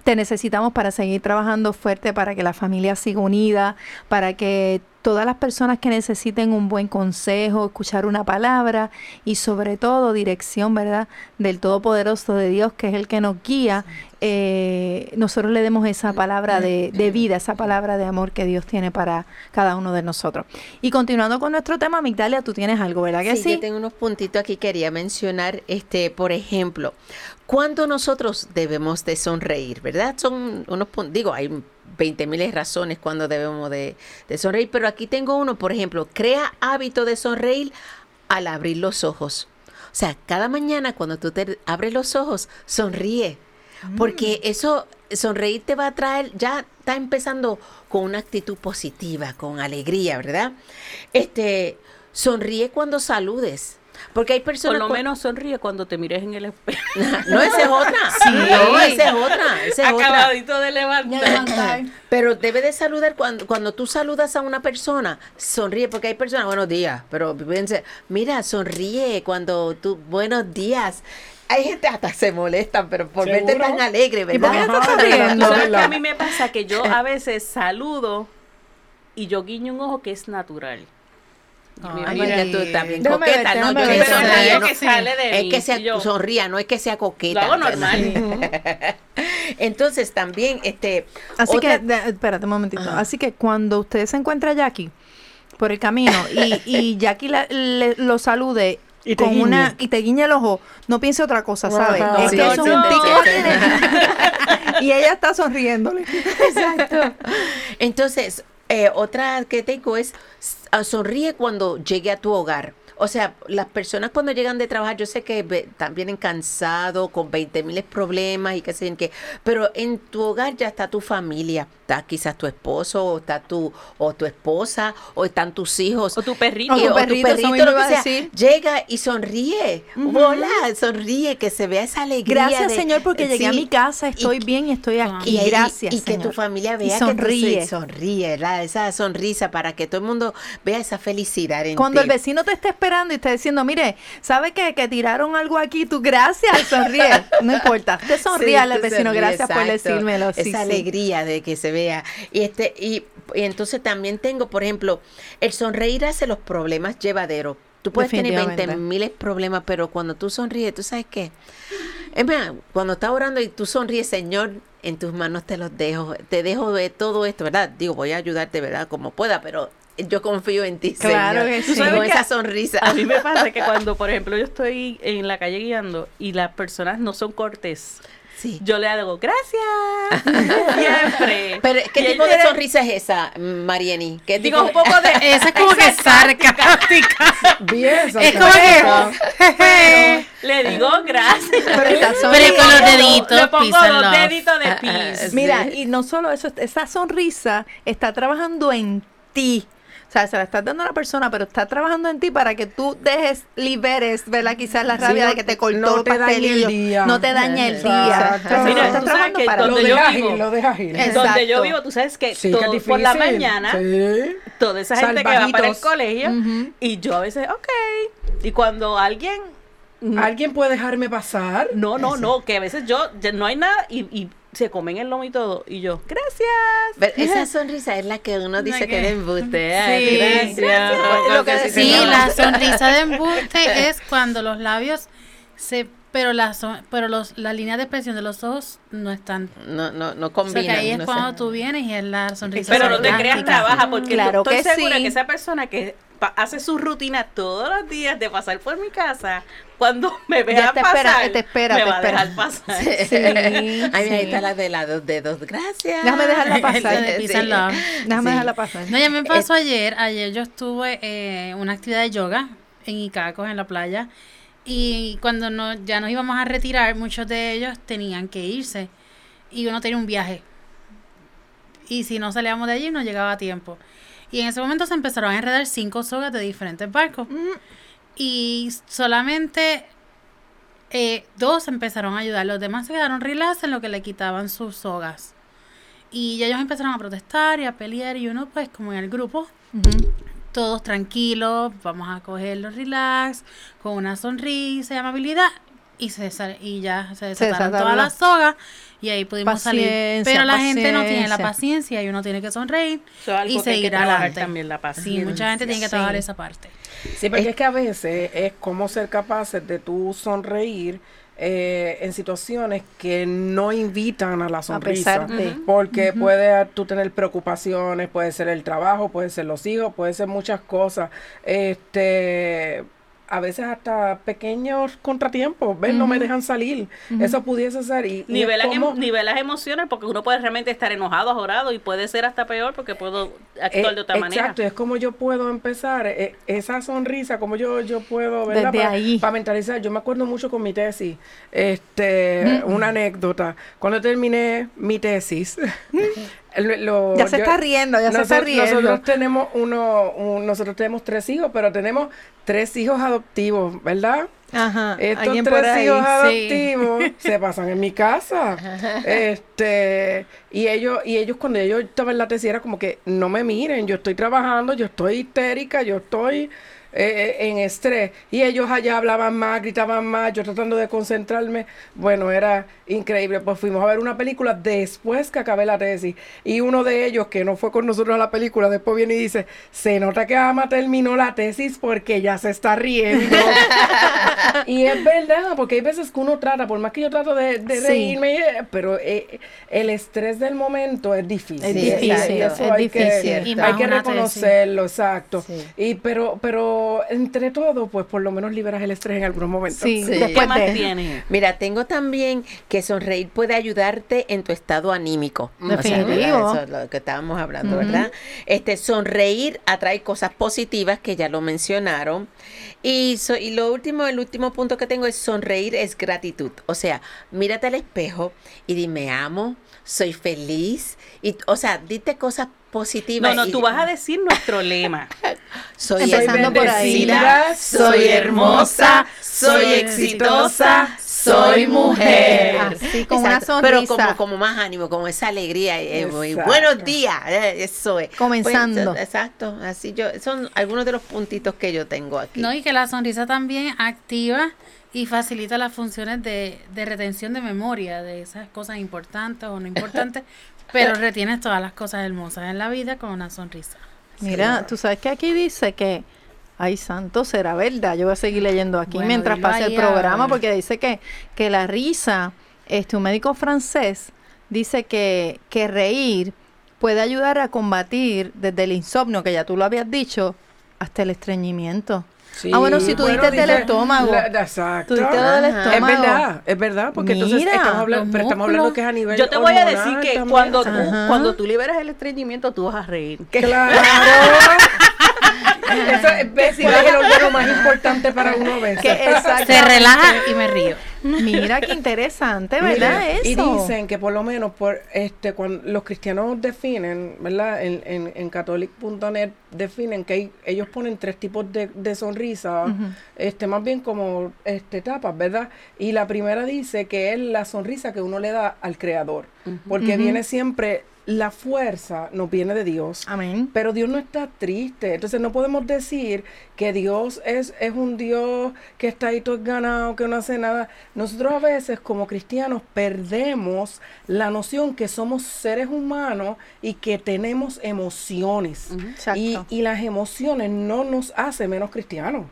Te necesitamos para seguir trabajando fuerte, para que la familia siga unida, para que todas las personas que necesiten un buen consejo, escuchar una palabra y sobre todo dirección, ¿verdad? Del Todopoderoso de Dios, que es el que nos guía, eh, nosotros le demos esa palabra de, de vida, esa palabra de amor que Dios tiene para cada uno de nosotros. Y continuando con nuestro tema, Migdalia, tú tienes algo, ¿verdad que Sí, sí? yo tengo unos puntitos aquí quería mencionar, este, por ejemplo, cuando nosotros debemos de sonreír, ¿verdad? Son unos puntos, digo, hay 20 mil razones cuando debemos de, de sonreír, pero aquí tengo uno, por ejemplo, crea hábito de sonreír al abrir los ojos. O sea, cada mañana cuando tú te abres los ojos, sonríe. Porque eso, sonreír te va a traer, ya está empezando con una actitud positiva, con alegría, ¿verdad? Este, sonríe cuando saludes. Porque hay Por personas. lo cu- menos sonríe cuando te mires en el espejo. No, esa es otra. No, esa es otra. Esa es otra. Acabadito de levantar. Pero debe de saludar cuando, cuando tú saludas a una persona, sonríe, porque hay personas, buenos días, pero piense, mira, sonríe cuando tú, buenos días. Hay gente hasta se molestan, pero por verte tan alegre, ¿Y por qué ¿verdad? estás sonriendo? ¿Sabes qué a mí me pasa? Que yo a veces saludo y yo guiño un ojo que es natural. Ay, mira, tú también Déjame coqueta, ver, no, yo ver. que Pero sonríe, no no. que sale de Es mí, que sea yo- sonría, no es que sea coqueta. Lo hago normal. Entonces también, este, Así otra- que, de- espérate un momentito. Ajá. Así que cuando usted se encuentra a Jackie por el camino y, y Jackie la- le- lo salude Y te con guiñe. una y te guiñe el ojo, no piense otra cosa, ¿sabes? Ajá. es Sí, que eso es un tiene. y ella está sonriéndole. Exacto. Entonces, eh, otra que tengo es ah, sonríe cuando llegue a tu hogar. O sea, las personas cuando llegan de trabajar, yo sé que vienen cansados, con 20 mil problemas y qué sé yo qué, pero en tu hogar ya está tu familia, está quizás tu esposo, o está tu, o tu esposa, o están tus hijos. O tu perrito. O Y- tu perrito, eso mismo lo iba que a sea, decir. llega y sonríe. Hola, sonríe, que se vea esa alegría. Gracias, de- Señor, porque llegué a mi casa, estoy Y- bien y estoy aquí. y, y- Gracias, y que Señor. tu familia Y vea que tú sonríe. sonríe, ¿verdad? Esa sonrisa para que todo el mundo vea esa felicidad en Cuando ti. el vecino te está esperando y está diciendo, mire, ¿sabe qué? Que tiraron algo aquí, tú gracias, sonríe. No importa, te sonríe Sí, al vecino, sonríe, gracias por decírmelo. Sí, Esa alegría de que se vea. Y este y, y entonces también tengo, por ejemplo, el sonreír hace los problemas llevaderos. Tú puedes tener 20 Definitivamente. miles problemas, pero cuando tú sonríes, ¿tú sabes qué? Es más, cuando estás orando y tú sonríes, Señor, en tus manos te los dejo. Te dejo de todo esto, ¿verdad? Digo, voy a ayudarte, ¿verdad? Como pueda, pero yo confío en ti, Claro Señor. que sí. Con ¿Sabes esa sonrisa. A mí me pasa que cuando, por ejemplo, yo estoy en la calle guiando y las personas no son cortés, Sí. yo le hago gracias. Siempre. Pero, ¿qué Y tipo de sonrisa es esa, Marieni? ¿Qué Digo, tipo un poco de. Esa es como que sarcástica. Bien, Es como que. sarcástica. Le digo gracias. Pero con los deditos, Le pongo los deditos de peace. Mira, y no solo eso, esa sonrisa está trabajando en ti. O sea, se la estás dando a la persona, pero está trabajando en ti para que tú dejes, liberes, ¿verdad? Quizás la Sí, rabia no- de que te cortó no el te dañe el pastelillo. día. No te daña el día. Mira, estás tú sabes trabajando que para Lo donde yo vivo- ágil, lo de ágil. Exacto. Donde yo vivo, tú sabes que, Sí, todo- que por la mañana, Sí. toda esa gente que va para el colegio, y yo a veces, ok. Y cuando alguien. ¿Alguien puede dejarme pasar? No, no, no, que a veces yo, no hay nada y, y se comen el lomo y todo. Y yo, gracias. Pero esa sonrisa es la que uno dice No, que de embuste. Ay, Sí. gracias. Lo que Porque Sí, decía- la sonrisa de embuste es cuando los labios se. Pero, la son- pero los, la línea de expresión de los ojos no están. No, no, no O sea, que combinan. ahí es no sé. cuando tú vienes y es la sonrisa. Pero no te creas, trabaja, porque Claro estoy que segura sí. que esa persona que hace su rutina todos los días de pasar por mi casa, cuando me vea te espera, pasar, te espera, me te va espera. a dejar pasar. Sí, Ay, mira, sí. ahí está la de la dos dedos. Gracias. Déjame dejarla pasar. Déjame Sí. dejarla pasar. No, ya me pasó ayer. Ayer yo estuve eh, una actividad de yoga en Icacos, en la playa. Y cuando no, ya nos íbamos a retirar, muchos de ellos tenían que irse. Y uno tenía un viaje. Y si no salíamos de allí, no llegaba a tiempo. Y en ese momento se empezaron a enredar cinco sogas de diferentes barcos. Y solamente eh, dos empezaron a ayudar. Los demás se quedaron relax en lo que le quitaban sus sogas. Y ellos empezaron a protestar y a pelear. Y uno, pues, como en el grupo, todos tranquilos, vamos a cogerlo relax, con una sonrisa y amabilidad. Y, se, y ya se desataron desataron todas las sogas y ahí pudimos salir. Paciencia, Pero la gente no tiene la paciencia. y uno tiene que sonreír es algo y que hay que seguir trabajar adelante. también, la Sí, paciencia. mucha gente tiene que Sí. trabajar esa parte. Sí, porque es que a veces es como ser capaces de tú sonreír eh, en situaciones que no invitan a la sonrisa. pesar de. Porque puede tú tener preocupaciones, puede ser el trabajo, puede ser los hijos, puede ser muchas cosas. Este a veces hasta pequeños contratiempos, ¿ves? No me dejan salir. Eso pudiese ser. Y, y es Nivelas, como- em- nivelas emociones porque uno puede realmente estar enojado, ajorado y puede ser hasta peor porque puedo actuar Eh, de otra manera. Exacto, es como yo puedo empezar, eh, esa sonrisa, como yo, yo puedo, ¿verdad? Desde para, ahí. para mentalizar. Yo me acuerdo mucho con mi tesis, este, una anécdota. Cuando terminé mi tesis, lo- Ya se yo- está riendo, ya se está riendo. Nosotros tenemos uno, un- nosotros tenemos tres hijos, pero tenemos tres hijos adoptivos, ¿verdad? Ajá. Estos tres hijos sí. adoptivos se pasan en mi casa. Este, y ellos, y ellos cuando ellos estaban en la tesis era como que no me miren, yo estoy trabajando, yo estoy histérica, yo estoy eh, en estrés. Y ellos allá hablaban más, gritaban más, yo tratando de concentrarme. Bueno, era increíble. Pues fuimos a ver una película después que acabé la tesis. Y uno de ellos, que no fue con nosotros a la película, después viene y dice, se nota que Ama terminó la tesis porque ya se está riendo. y es verdad, porque hay veces que uno trata, por más que yo trato de, de Sí. reírme, eh, pero eh, el estrés del momento es difícil. Es difícil, y eso es hay que- difícil. Y hay más que una tesis. reconocerlo, exacto. Sí. Y pero, pero entre todo, pues por lo menos liberas el estrés en algunos momentos. Sí, Sí. ¿Qué después más de. Mira, tengo también que sonreír puede ayudarte en tu estado anímico. O sea, Definitivo. ¿verdad? Eso es lo que estábamos hablando, ¿verdad? Este, sonreír atrae cosas positivas que ya lo mencionaron. Y, so- y lo último, el último punto que tengo es sonreír es gratitud. O sea, mírate al espejo y dime amo, soy feliz. Y, o sea, dite cosas positivas. No, no, y- tú vas a decir nuestro lema. Soy Empezando por ahí. bendecida, soy hermosa, soy exitosa, soy mujer. Así, con una Exacto, Pero sonrisa. como, como más ánimo, como esa alegría. eh, buenos días, eh, eso es. Comenzando. Pues, exacto, así yo, son algunos de los puntitos que yo tengo aquí. No, y que la sonrisa también activa y facilita las funciones de, de retención de memoria de esas cosas importantes o no importantes, pero retienes todas las cosas hermosas en la vida con una sonrisa. Mira, tú sabes que aquí dice que, ay santo, será verdad. Yo voy a seguir leyendo aquí Bueno, mientras pase el programa porque dice que, que la risa, este, un médico francés dice que, que reír puede ayudar a combatir desde el insomnio, que ya tú lo habías dicho, hasta el estreñimiento. Sí, Ah, bueno, si tú bueno, dice- estómago. la- exacto. Del estómago. Es verdad, es verdad, porque entonces estamos hablando, pero estamos hablando que es a nivel Yo te voy a decir que cuando tú, cuando tú liberas el estreñimiento, tú vas a reír. Claro. Eso es, ¿cuál es el órgano más importante para uno ver. Se relaja y me río. Mira qué interesante, ¿verdad? Eso. Y dicen que por lo menos por este cuando los cristianos definen, ¿verdad? En, en, en catholic.net definen que hay- ellos ponen tres tipos de, de sonrisa, este más bien como este etapas, ¿verdad? Y la primera dice que es la sonrisa que uno le da al creador, porque viene siempre la fuerza nos viene de Dios. Amén. Pero Dios no está triste. Entonces no podemos decir que Dios es, es un Dios que está ahí todo ganado, que no hace nada. Nosotros a veces como cristianos perdemos la noción que somos seres humanos y que tenemos emociones. Exacto. Y, y las emociones no nos hacen menos cristianos.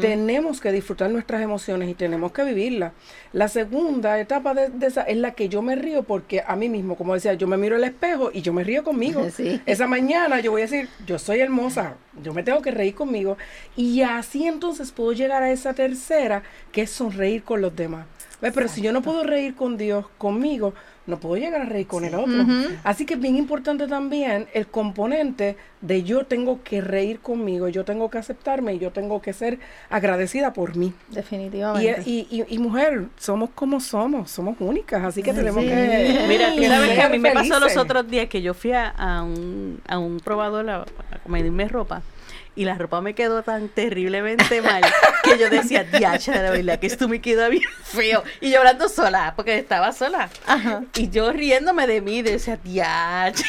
Tenemos que disfrutar nuestras emociones y tenemos que vivirlas. La segunda etapa de, de esa es la que yo me río porque a mí mismo, como decía, yo me miro al espejo y yo me río conmigo. Sí. Esa mañana yo voy a decir, yo soy hermosa, yo me tengo que reír conmigo. Y así entonces puedo llegar a esa tercera, que es sonreír con los demás. ¿Ves? Pero si yo no puedo reír con Dios, conmigo, no puedo llegar a reír con el otro. Así que es bien importante también el componente de yo tengo que reír conmigo, yo tengo que aceptarme y yo tengo que ser agradecida por mí. Y, Definitivamente. y, y, y mujer, somos como somos, somos únicas, así que tenemos Sí. que... Mira, tú sabes que a mí me pasó los otros días que yo fui a, a un, a un probador a, a medirme ropa y la ropa me quedó tan terriblemente mal que yo decía, diacha, la verdad que esto me queda bien feo. Y yo hablando sola, porque estaba sola. Y yo riéndome de mí, decía, diacha.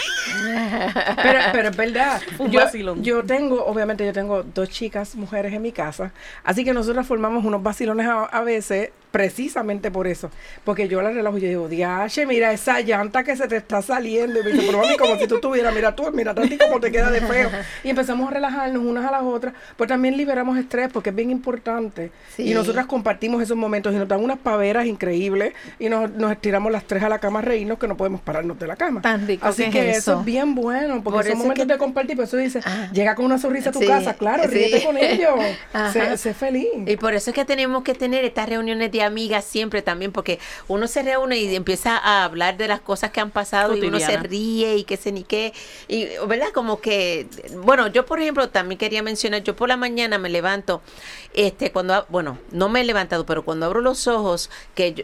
Pero, pero es verdad. Un yo, yo tengo, obviamente, yo tengo dos chicas, mujeres en mi casa. Así que nosotras formamos unos vacilones a, a veces, precisamente por eso. Porque yo la relajo y yo digo, diache, mira esa llanta que se te está saliendo. Y me dice, pero mami, como si tú tuvieras, mira tú, mira a ti cómo te queda de feo. Y empezamos a relajarnos unas a las otras. Pues también liberamos estrés porque es bien importante. Sí. Y nosotras compartimos esos momentos y nos dan unas paveras increíbles. Y nos, nos estiramos las tres a la cama a reírnos que no podemos pararnos de la cama. Tan rico Así que que, es eso es bien bueno, porque Por son eso es momentos que- de compartir, por eso dice, Ah. llega con una sonrisa a tu Sí, casa, claro, sí. ríete con ellos, sé, sé feliz. Y por eso es que tenemos que tener estas reuniones de amigas siempre también, porque uno se reúne y empieza a hablar de las cosas que han pasado y uno se ríe y qué sé ni qué. Y, ¿verdad? Como que, bueno, yo por ejemplo también quería mencionar, yo por la mañana me levanto, este, cuando, bueno, no me he levantado, pero cuando abro los ojos, que yo,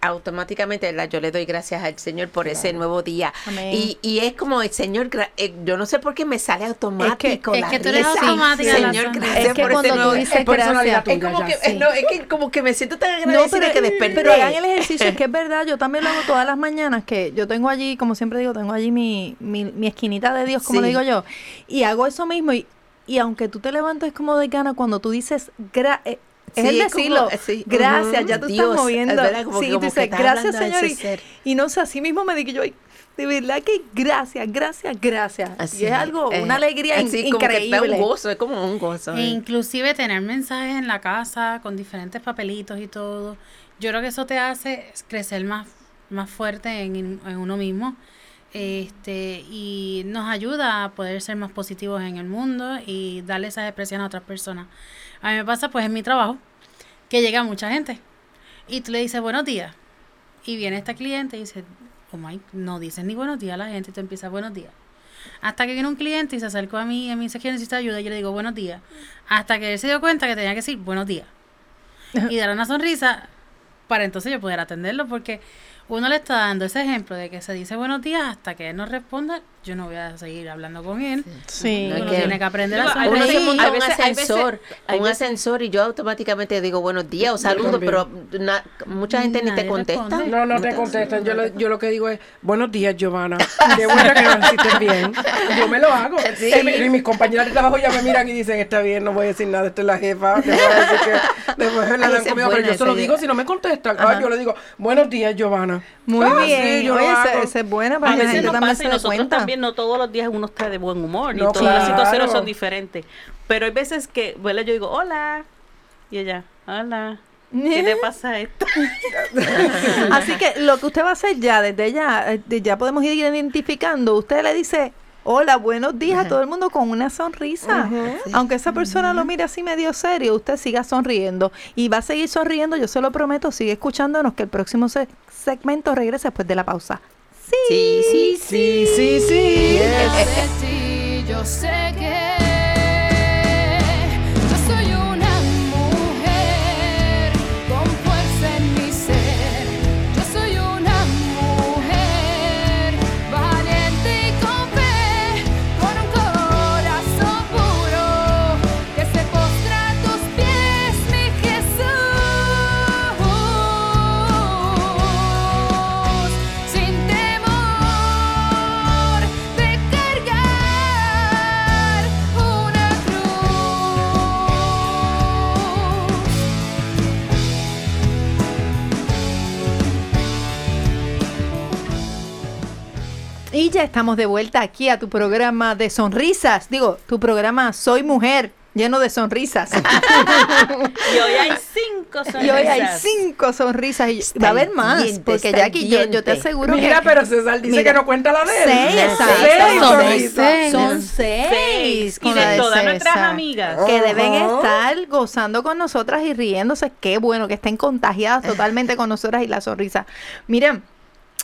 automáticamente ¿verdad? yo le doy gracias al Señor por ese nuevo día. Y, y es como el Señor, eh, yo no sé por qué me sale automático. es la que tú eres automática, Señor, gracias Es que por ese nuevo- es personalidad es como que, sí. no, es que como que me siento tan No, agradecida pero, que desperté. pero hagan el ejercicio, es que es verdad, yo también lo hago todas las mañanas, que yo tengo allí, como siempre digo, tengo allí mi, mi, mi esquinita de Dios, como Sí. le digo yo, y hago eso mismo, y, y aunque tú te levantes como de gana, cuando tú dices, gra eh, es Sí, el como- decirlo, eh, sí, gracias, ya tú Dios, estás moviendo, es verdad, como sí, que- tú que dices, estás gracias Señor, y, no sé, así mismo me digo yo, "Ay, de verdad que gracias, gracias, gracias, Así y es algo, eh, una alegría in- así como que increíble. da un gozo, es como un gozo. E eh. inclusive tener mensajes en la casa con diferentes papelitos y todo. Yo creo que eso te hace crecer más, más fuerte en, en uno mismo. Este, y nos ayuda a poder ser más positivos en el mundo y darle esas expresiones a otras personas. A mí me pasa pues en mi trabajo que llega mucha gente y tú le dices buenos días y viene esta cliente y dice, oh my, no dices ni buenos días a la gente y tú empiezas buenos días. Hasta que viene un cliente y se acercó a mí y me dice que necesita ayuda y yo le digo buenos días. Hasta que él se dio cuenta que tenía que decir buenos días. Y dar una sonrisa para entonces yo poder atenderlo porque uno le está dando ese ejemplo de que se dice buenos días hasta que él no responda, yo no voy a seguir hablando con él. Sí. Uno que- tiene que aprender a hay Uno veces- se monta un veces- veces- ascensor, hay un veces- ascensor y yo automáticamente digo buenos días o saludo, pero na- mucha gente ni te contesta. responde. No, no te contestan. Yo, lo- yo lo que digo es, buenos días, Giovanna. Qué bueno que nos hiciste bien. Yo me lo hago. Sí. Y, mi- y mis compañeras de trabajo ya me miran y dicen, está bien, no voy a decir nada, esta es la jefa. Le voy a decir que después conmigo, pero yo se lo digo si no me contestan. Ah, yo le digo, buenos días, Giovanna. Muy Ah, sí, bien, yo oye, esa, es buena para A que la veces gente también se dé cuenta. También no todos los días uno está de buen humor, ni No, todas las situaciones son diferentes. Pero hay veces que, bueno, yo digo, hola, y ella, hola. ¿Qué te pasa esto? Así que lo que usted va a hacer ya, desde ya, eh, ya podemos ir identificando. Usted le dice, hola, buenos días a todo el mundo con una sonrisa. Aunque esa persona lo mire así medio serio, usted siga sonriendo. Y va a seguir sonriendo, yo se lo prometo, sigue escuchándonos que el próximo se- segmento regrese después de la pausa. Sí, sí, Sí, sí, sí. ti yo sé que Ya estamos de vuelta aquí a tu programa de sonrisas. Digo, tu programa Soy Mujer, lleno de sonrisas. Y hoy hay cinco sonrisas. y hoy hay cinco sonrisas y va a haber más. diente, porque aquí yo, yo te aseguro Mira, que... pero César dice Mira, que no cuenta la de él. Seis, exacto. Seis sonrisas. seis. Son seis. Seis. con Y de de todas nuestras amigas. Que deben estar gozando con nosotras y riéndose. Qué bueno que estén contagiadas totalmente con nosotras y la sonrisa. Miren,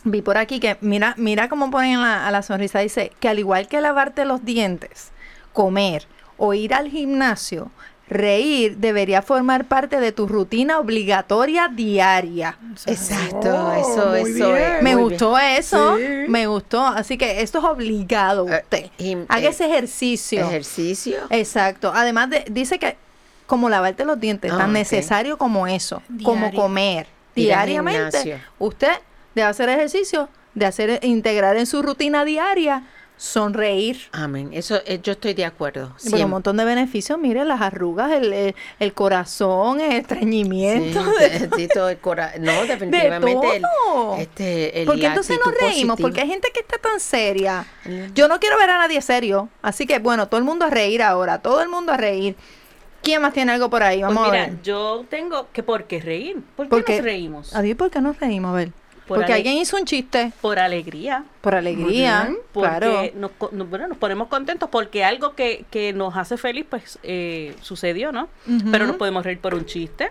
vi por aquí que, mira, mira cómo ponen la- a la sonrisa. Dice que al igual que lavarte los dientes, comer o ir al gimnasio, reír debería formar parte de tu rutina obligatoria diaria. Exacto, Oh, eso, eso bien. es. Me gustó eso, Sí. me gustó. Así que esto es obligado Eh, usted. Haga eh, ese ejercicio. Ejercicio. Exacto. Además de, dice que como lavarte los dientes, Ah, tan necesario como eso, como comer diariamente. Usted debe hacer ejercicio, de hacer integrar en su rutina diaria, sonreír. Amén. Eso eh, yo estoy de acuerdo. Y bueno, un siempre. montón de beneficios, mire, las arrugas, el, el, el corazón, el estreñimiento. Sí, de- necesito el cora- No, definitivamente. el- todo. este, el- ¿Por qué la entonces nos reímos? positiva. Porque hay gente que está tan seria. Yo no quiero ver a nadie serio. Así que, bueno, todo el mundo a reír ahora. Todo el mundo a reír. ¿Quién más tiene algo por ahí? Pues Vamos mira, a ver. yo tengo que por qué reír. ¿Por qué Porque- nos reímos? A ver, ¿por qué nos reímos? A ver. Por Porque alguien hizo un chiste. Por alegría. Por alegría. bien. Porque Claro. nos, nos- bueno, nos ponemos contentos porque algo que, que nos hace feliz, pues eh, sucedió, ¿no? Pero nos podemos reír por un chiste.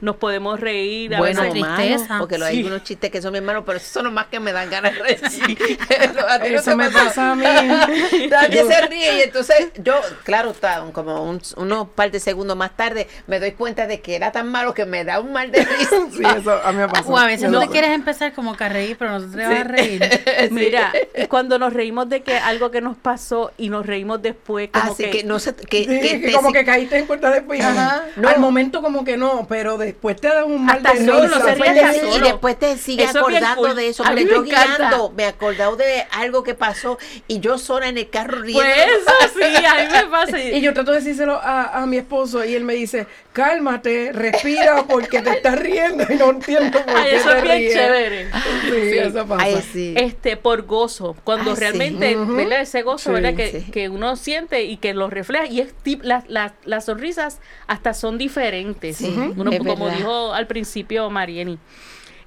Nos podemos reír a Bueno, veces- tristeza. porque lo- hay unos chistes que son mi hermano, pero esos son los más que me dan ganas de reír. A ti no Eso me pasa a mí. Nadie se ríe y entonces yo, claro, está, como un- unos par de segundos más tarde me doy cuenta de que era tan malo que me da un mal de risa. Sí, eso a mí me pasa. O a veces No. te quieres empezar como que a reír, pero no te vas a reír. Mira, y cuando nos reímos de que algo que nos pasó y nos reímos después, como Así que, que, no se, que, Sí, que que te- como si- que caíste en cuenta después. Ajá. No. Al momento como que no, pero después te da un mal Hasta de solo, no después te- hasta y solo. después te sigue Eso es bien acordando cool. de eso. Mí yo guiando, me he acordado de algo que pasó y yo sola en el carro riendo. Pues eso sí, a mí me pasa. Y yo trato de decírselo a, a mi esposo y él me dice, cálmate, respira porque te estás riendo y no entiendo por Ay, qué eso te es bien ríes". chévere. Sí, eso pasa. Ay, sí. Este, por gozo, cuando Ah, sí. realmente, Ujú. ¿verdad? Ese gozo, Sí, ¿verdad? Que, sí. que uno siente y que lo refleja. Y es tip- las, las, las sonrisas hasta son diferentes. Sí, Uno, es como dijo al principio Marieni,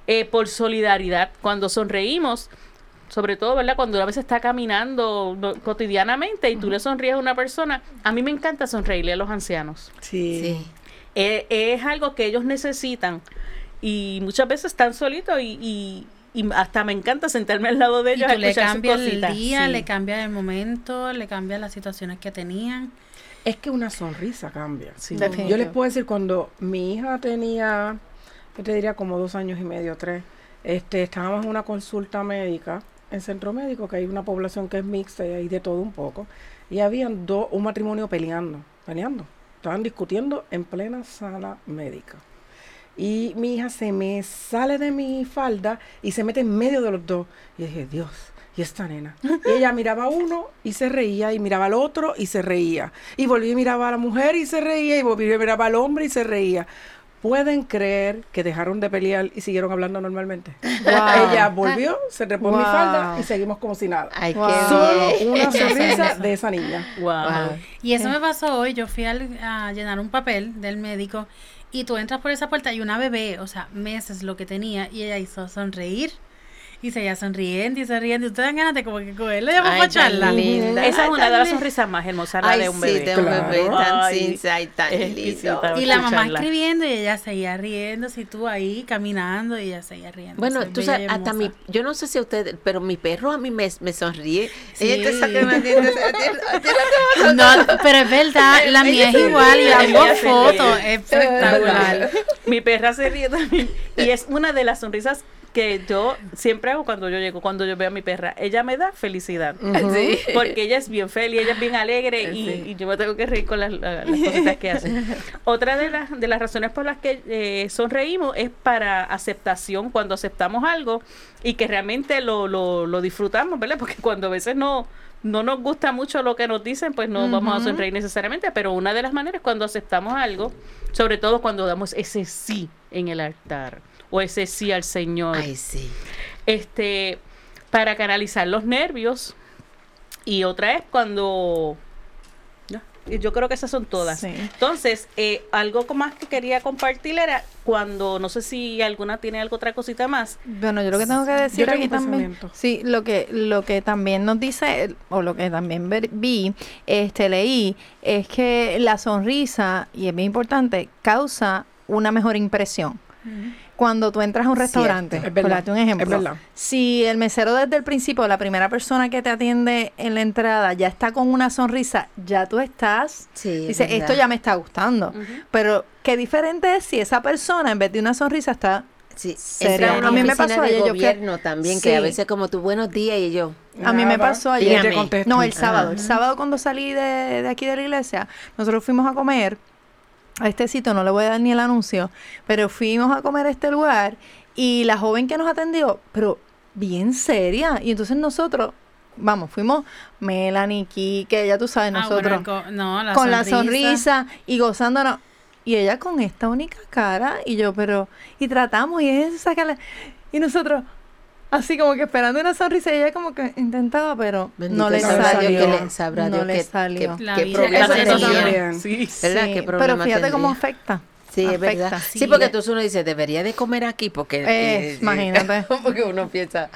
eh, por solidaridad, cuando sonreímos, sobre todo, ¿verdad? Cuando a veces está caminando no- cotidianamente y tú le sonríes a una persona, a mí me encanta sonreírle a los ancianos. Sí. Sí. Eh, es algo que ellos necesitan y muchas veces están solitos y, y- y hasta me encanta sentarme al lado de Y ellos a tú le cambias el día, Sí. le cambias el momento, le cambias las situaciones que tenían. Es que una sonrisa cambia. Sí. Yo les puedo decir, cuando mi hija tenía, yo te diría como dos años y medio, tres, este, estábamos en una consulta médica en centro médico, que hay una población que es mixta y hay de todo un poco, y habían dos, un matrimonio peleando, peleando, estaban discutiendo en plena sala médica. Y mi hija se me sale de mi falda y se mete en medio de los dos. Y dije, Dios, ¿y esta nena? Y ella miraba a uno y se reía, y miraba al otro y se reía. Y volvía y miraba a la mujer y se reía, y volvía y miraba al hombre y se reía. ¿Pueden creer que dejaron de pelear y siguieron hablando normalmente? Wow. Ella volvió, se repó mi falda y seguimos como si nada. Ay, Wow. Solo una sonrisa de esa niña. Wow. Wow. Y eso me pasó hoy. Yo fui al- a llenar un papel del médico Y tú entras por esa puerta y una bebé, o sea, meses lo que tenía, y ella hizo sonreír. Y seguía sonriendo y sonriendo. Y ustedes dan ganas de como que cogerla y para tan charla. linda. Esa es una de las sonrisas más hermosas, la de un sí, bebé. de un Claro. bebé tan Ay, sincera y tan lindo. Y la mamá escribiendo y ella seguía riendo, si tú ahí caminando y ella seguía riendo. Bueno, tú sabes, hasta mi, yo no sé si usted, pero mi perro a mí me, me sonríe. Sí. Ella te saca a a no a pero es verdad, la mía es igual y La tengo mía se fotos, espectacular. Mi perra se ríe también. Y es una de las sonrisas que yo siempre hago cuando yo llego, cuando yo veo a mi perra. Ella me da felicidad. Sí. Porque ella es bien feliz, ella es bien alegre y, Sí. y yo me tengo que reír con las, la- las cositas que hace. Otra de las, de las razones por las que eh, sonreímos es para aceptación, cuando aceptamos algo y que realmente lo, lo, lo disfrutamos, ¿verdad? Porque cuando a veces no, no nos gusta mucho lo que nos dicen, pues no vamos a sonreír necesariamente, pero una de las maneras cuando aceptamos algo, sobre todo cuando damos ese sí en el altar o ese sí al Señor Ay, sí. este para canalizar los nervios y otra es cuando yo creo que esas son todas Sí. entonces eh, algo más que quería compartir era cuando no sé si alguna tiene algo otra cosita más Bueno, yo lo que tengo que decir aquí también, sí, lo que lo que también nos dice o lo que también ver- vi, este leí es que la sonrisa y es bien importante causa una mejor impresión. Cuando tú entras a un restaurante, Es por verdad, darte un ejemplo, es si el mesero desde el principio, la primera persona que te atiende en la entrada ya está con una sonrisa, ya tú estás Sí, Dice, esto ya me está gustando. Pero qué diferente es si esa persona, en vez de una sonrisa, está... Sí, Seria. entra a una A mí me pasó ayer, yo gobierno también, que a veces como tu buenos días y yo. A mí me pasó ayer. No, el sábado. El sábado cuando salí de, de aquí de la iglesia, nosotros fuimos a comer a este sitio, no le voy a dar ni el anuncio, pero fuimos a comer a este lugar y la joven que nos atendió, pero bien seria. Y entonces nosotros, vamos, fuimos Melanie, Kike, ya tú sabes, Ah, bueno, nosotros co- no, la con la sonrisa y gozándonos. Y ella con esta única cara, y yo, pero, y tratamos, y es sacarle, y nosotros, así como que esperando una sonrisa, y ella como que intentaba, pero Bendito no le salió. Que le- sabrá no Dios le que- salió. que- La qué vida- problema eso- eso tenía. también. sí ¿Verdad? Sí, ¿Qué pero problema fíjate cómo tendría? afecta. Sí, es verdad. Sí, porque entonces uno dice, debería de comer aquí, porque... Eh, imagínate. porque uno piensa...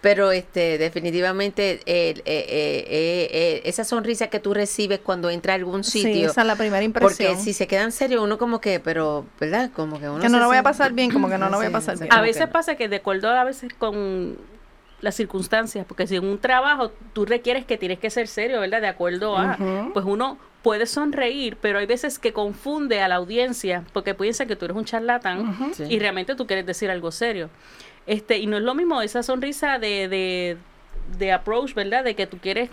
Pero este definitivamente eh, eh, eh, eh, esa sonrisa que tú recibes cuando entra a algún Sí, sitio... esa es la primera impresión. porque si se quedan serios, uno como que, pero, ¿verdad? Como que uno que no lo voy a pasar bien, como que no lo voy a Sí, pasar sí. bien. a veces no. pasa que de acuerdo a veces con las circunstancias, porque si en un trabajo tú requieres que tienes que ser serio, ¿verdad? De acuerdo a, pues uno puede sonreír, pero hay veces que confunde a la audiencia porque piensa que tú eres un charlatán Sí. y realmente tú quieres decir algo serio. Este, y no es lo mismo esa sonrisa de, de, de approach, ¿verdad? De que tú quieres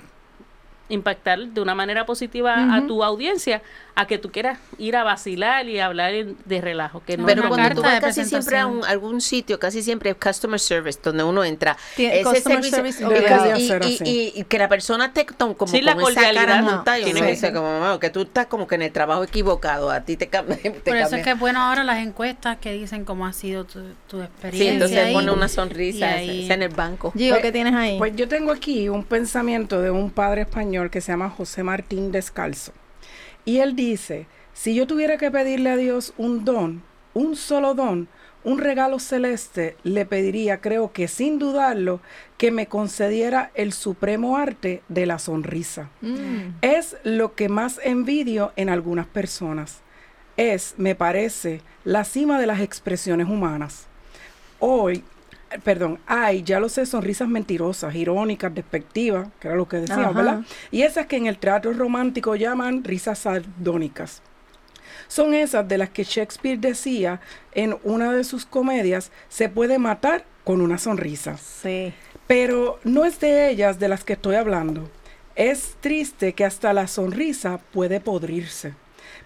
impactar de una manera positiva a tu audiencia a que tú quieras ir a vacilar y hablar de relajo. Que no Pero una cuando tú vas casi siempre a un- algún sitio, casi siempre es customer service, donde uno entra. Tiene- Ese customer servicio- service y- y, así. que la persona te tom- como Sí, la con esa cara cordialidad, no, montada, y uno tiene que dice como, "Mamá, que tú estás como que en el trabajo equivocado, a ti te cambia. Te Por eso cambia". es que es bueno ahora las encuestas que dicen cómo ha sido tu, tu Sí, experiencia. entonces ahí. pone una sonrisa ahí- esa en el banco. Gio, Pues- ¿qué tienes ahí? Pues yo tengo aquí un pensamiento de un padre español que se llama José Martín Descalzo. Y él dice, si yo tuviera que pedirle a Dios un don, un solo don, un regalo celeste, le pediría, creo que sin dudarlo, que me concediera el supremo arte de la sonrisa. Mm. Es lo que más envidio en algunas personas. Es, me parece, la cima de las expresiones humanas. Hoy, perdón, hay, ya lo sé, sonrisas mentirosas, irónicas, despectivas, que era lo que decíamos, Ajá. ¿verdad? Y esas que en el teatro romántico llaman risas sardónicas. Son esas de las que Shakespeare decía en una de sus comedias, se puede matar con una sonrisa. Sí. Pero no es de ellas de las que estoy hablando. Es triste que hasta la sonrisa puede podrirse.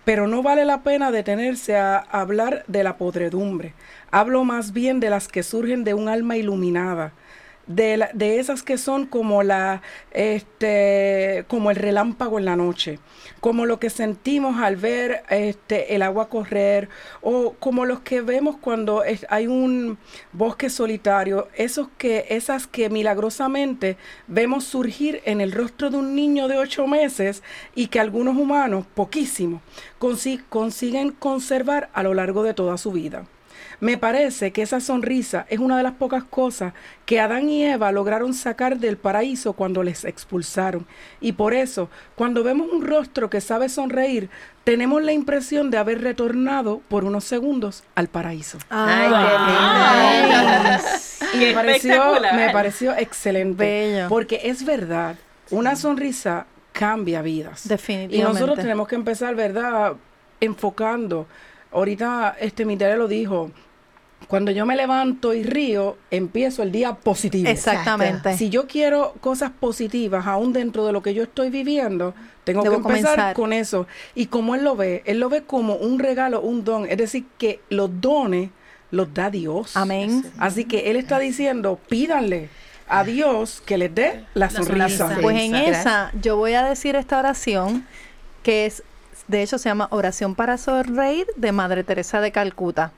Pero no vale la pena detenerse a hablar de la podredumbre. Hablo más bien de las que surgen de un alma iluminada, de, la- de esas que son como la este como el relámpago en la noche, como lo que sentimos al ver este el agua correr o como los que vemos cuando es- hay un bosque solitario, esos que esas que milagrosamente vemos surgir en el rostro de un niño de ocho meses y que algunos humanos, poquísimos, consi- consiguen conservar a lo largo de toda su vida. Me parece que esa sonrisa es una de las pocas cosas que Adán y Eva lograron sacar del paraíso cuando les expulsaron. Y por eso, cuando vemos un rostro que sabe sonreír, tenemos la impresión de haber retornado por unos segundos al paraíso. Ay, qué lindo. Y me pareció, Espectacular. me pareció excelente. Bello. Porque es verdad, una sonrisa cambia vidas. Definitivamente. Y nosotros tenemos que empezar, ¿verdad? Enfocando. Ahorita este Mitere lo dijo. Cuando yo me levanto y río, empiezo el día positivo. Exactamente. Si yo quiero cosas positivas aún dentro de lo que yo estoy viviendo, tengo Debo que empezar comenzar. con eso. Y como él lo ve, él lo ve como un regalo, un don. Es decir, que los dones los da Dios. Amén. Así que él está diciendo, pídanle a Dios que les dé la sonrisa. sonrisa. Pues en esa yo voy a decir esta oración que es, de hecho se llama Oración para Sonreír de Madre Teresa de Calcuta.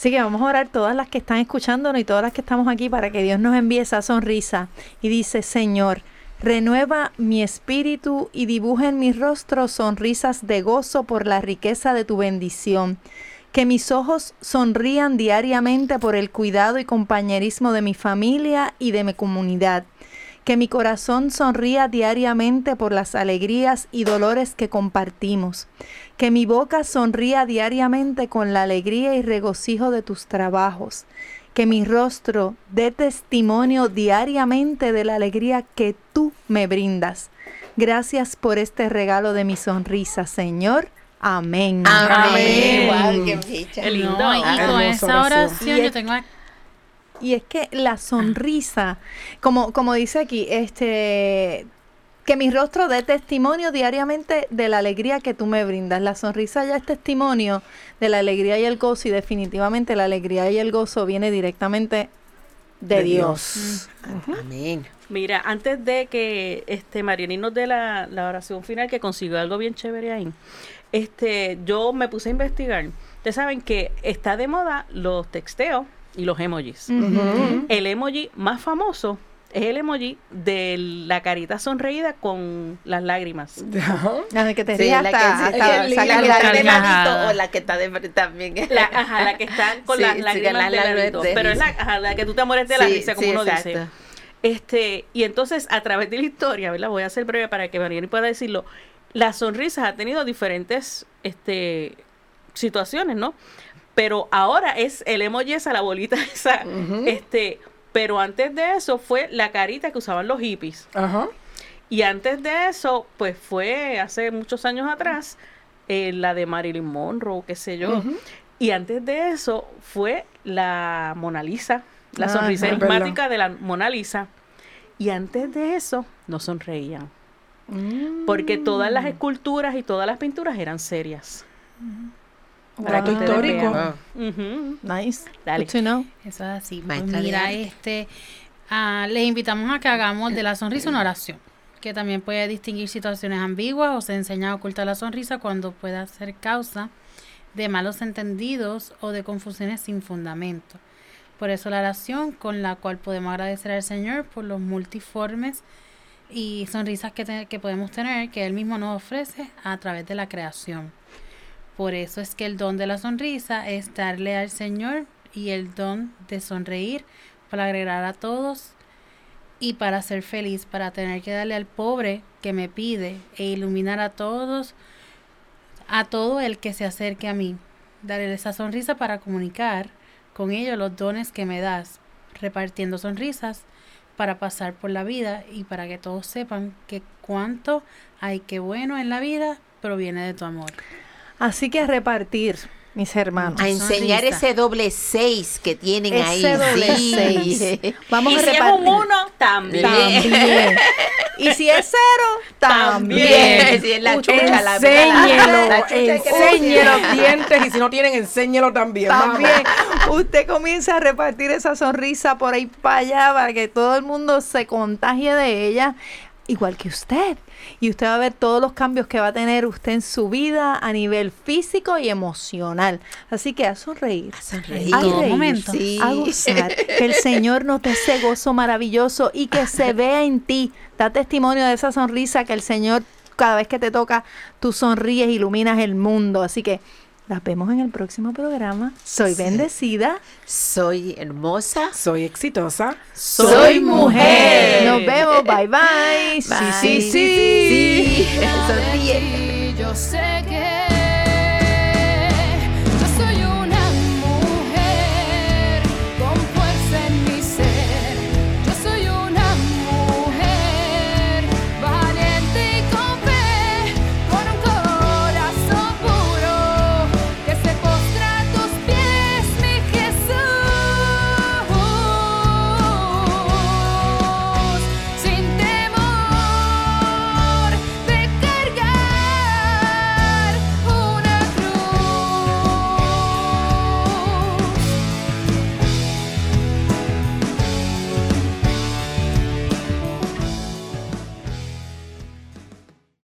Así que vamos a orar todas las que están escuchándonos y todas las que estamos aquí para que Dios nos envíe esa sonrisa. Y dice, Señor, renueva mi espíritu y dibuja en mi rostro sonrisas de gozo por la riqueza de tu bendición. Que mis ojos sonrían diariamente por el cuidado y compañerismo de mi familia y de mi comunidad. Que mi corazón sonría diariamente por las alegrías y dolores que compartimos. Que mi boca sonría diariamente con la alegría y regocijo de tus trabajos. Que mi rostro dé testimonio diariamente de la alegría que tú me brindas. Gracias por este regalo de mi sonrisa, Señor. Amén. Amén. Amén. Wow, qué lindo. No, y con esa oración. yo es- tengo aquí- Y es que la sonrisa, como, como dice aquí, este que mi rostro dé testimonio diariamente de la alegría que tú me brindas. La sonrisa ya es testimonio de la alegría y el gozo y definitivamente la alegría y el gozo viene directamente de, De Dios. Amén. Mira, antes de que este Marianín nos dé la, la oración final, que consiguió algo bien chévere ahí, este, yo me puse a investigar. Ustedes saben que está de moda los texteos y los emojis. El emoji más famoso es el emoji de la carita sonreída con las lágrimas. La de que te Sí, la que, hasta, hasta la que la está de o la que está de también. La, ajá, la que está con Sí, las lágrimas de de Pero es la, ajá, la que tú te mueres de la Sí, risa, como sí, uno exacto. dice. Este, y entonces, a través de la historia, ¿verdad? Voy a hacer breve para que Mariani pueda decirlo. Las sonrisas ha tenido diferentes este, situaciones, ¿no? Pero ahora es el emoji esa, la bolita esa. este, pero antes de eso fue la carita que usaban los hippies. Ajá. Y antes de eso, pues fue hace muchos años atrás, eh, la de Marilyn Monroe, qué sé yo. Y antes de eso fue la Mona Lisa, la Ajá. sonrisa enigmática de la Mona Lisa. Y antes de eso, no sonreían. Porque todas las esculturas y todas las pinturas eran serias. Dato histórico. Ujú. Nice. Dale. Good to know. Eso es así. Pues Maestra mira, este, ah, les invitamos a que hagamos de la sonrisa una oración, que también puede distinguir situaciones ambiguas o se enseña a ocultar la sonrisa cuando pueda ser causa de malos entendidos o de confusiones sin fundamento. Por eso la oración con la cual podemos agradecer al Señor por los multiformes y sonrisas que, te- que podemos tener, que Él mismo nos ofrece a través de la creación. Por eso es que el don de la sonrisa es darle al Señor y el don de sonreír para agregar a todos y para ser feliz, para tener que darle al pobre que me pide e iluminar a todos, a todo el que se acerque a mí. Darle esa sonrisa para comunicar con ellos los dones que me das, repartiendo sonrisas para pasar por la vida y para que todos sepan que cuánto hay que bueno en la vida proviene de tu amor. Así que a repartir, mis hermanos. A enseñar Sonrisa. ese doble seis que tienen ahí. Ese doble Sí. seis. Vamos y a si es un uno, también. También. Y si es cero, también. También. Si es la chucha, la- Enséñelo, la chucha decirla. dientes y si no tienen, enséñelo también. También usted comienza a repartir esa sonrisa por ahí para allá para que todo el mundo se contagie de ella, igual que usted. Y usted va a ver todos los cambios que va a tener usted en su vida a nivel físico y emocional. Así que a sonreír. A sonreír. A reír, momento. Sí. A gozar. Que el Señor nos dé ese gozo maravilloso y que se vea en ti. Da testimonio de esa sonrisa que el Señor, cada vez que te toca, tú sonríes, iluminas el mundo. Así que las vemos en el próximo programa. Soy bendecida. Soy hermosa. Soy exitosa. Soy mujer. Nos vemos. Bye bye. Sí, Bye. sí, sí. Sí. Sonríe. Y yo sé que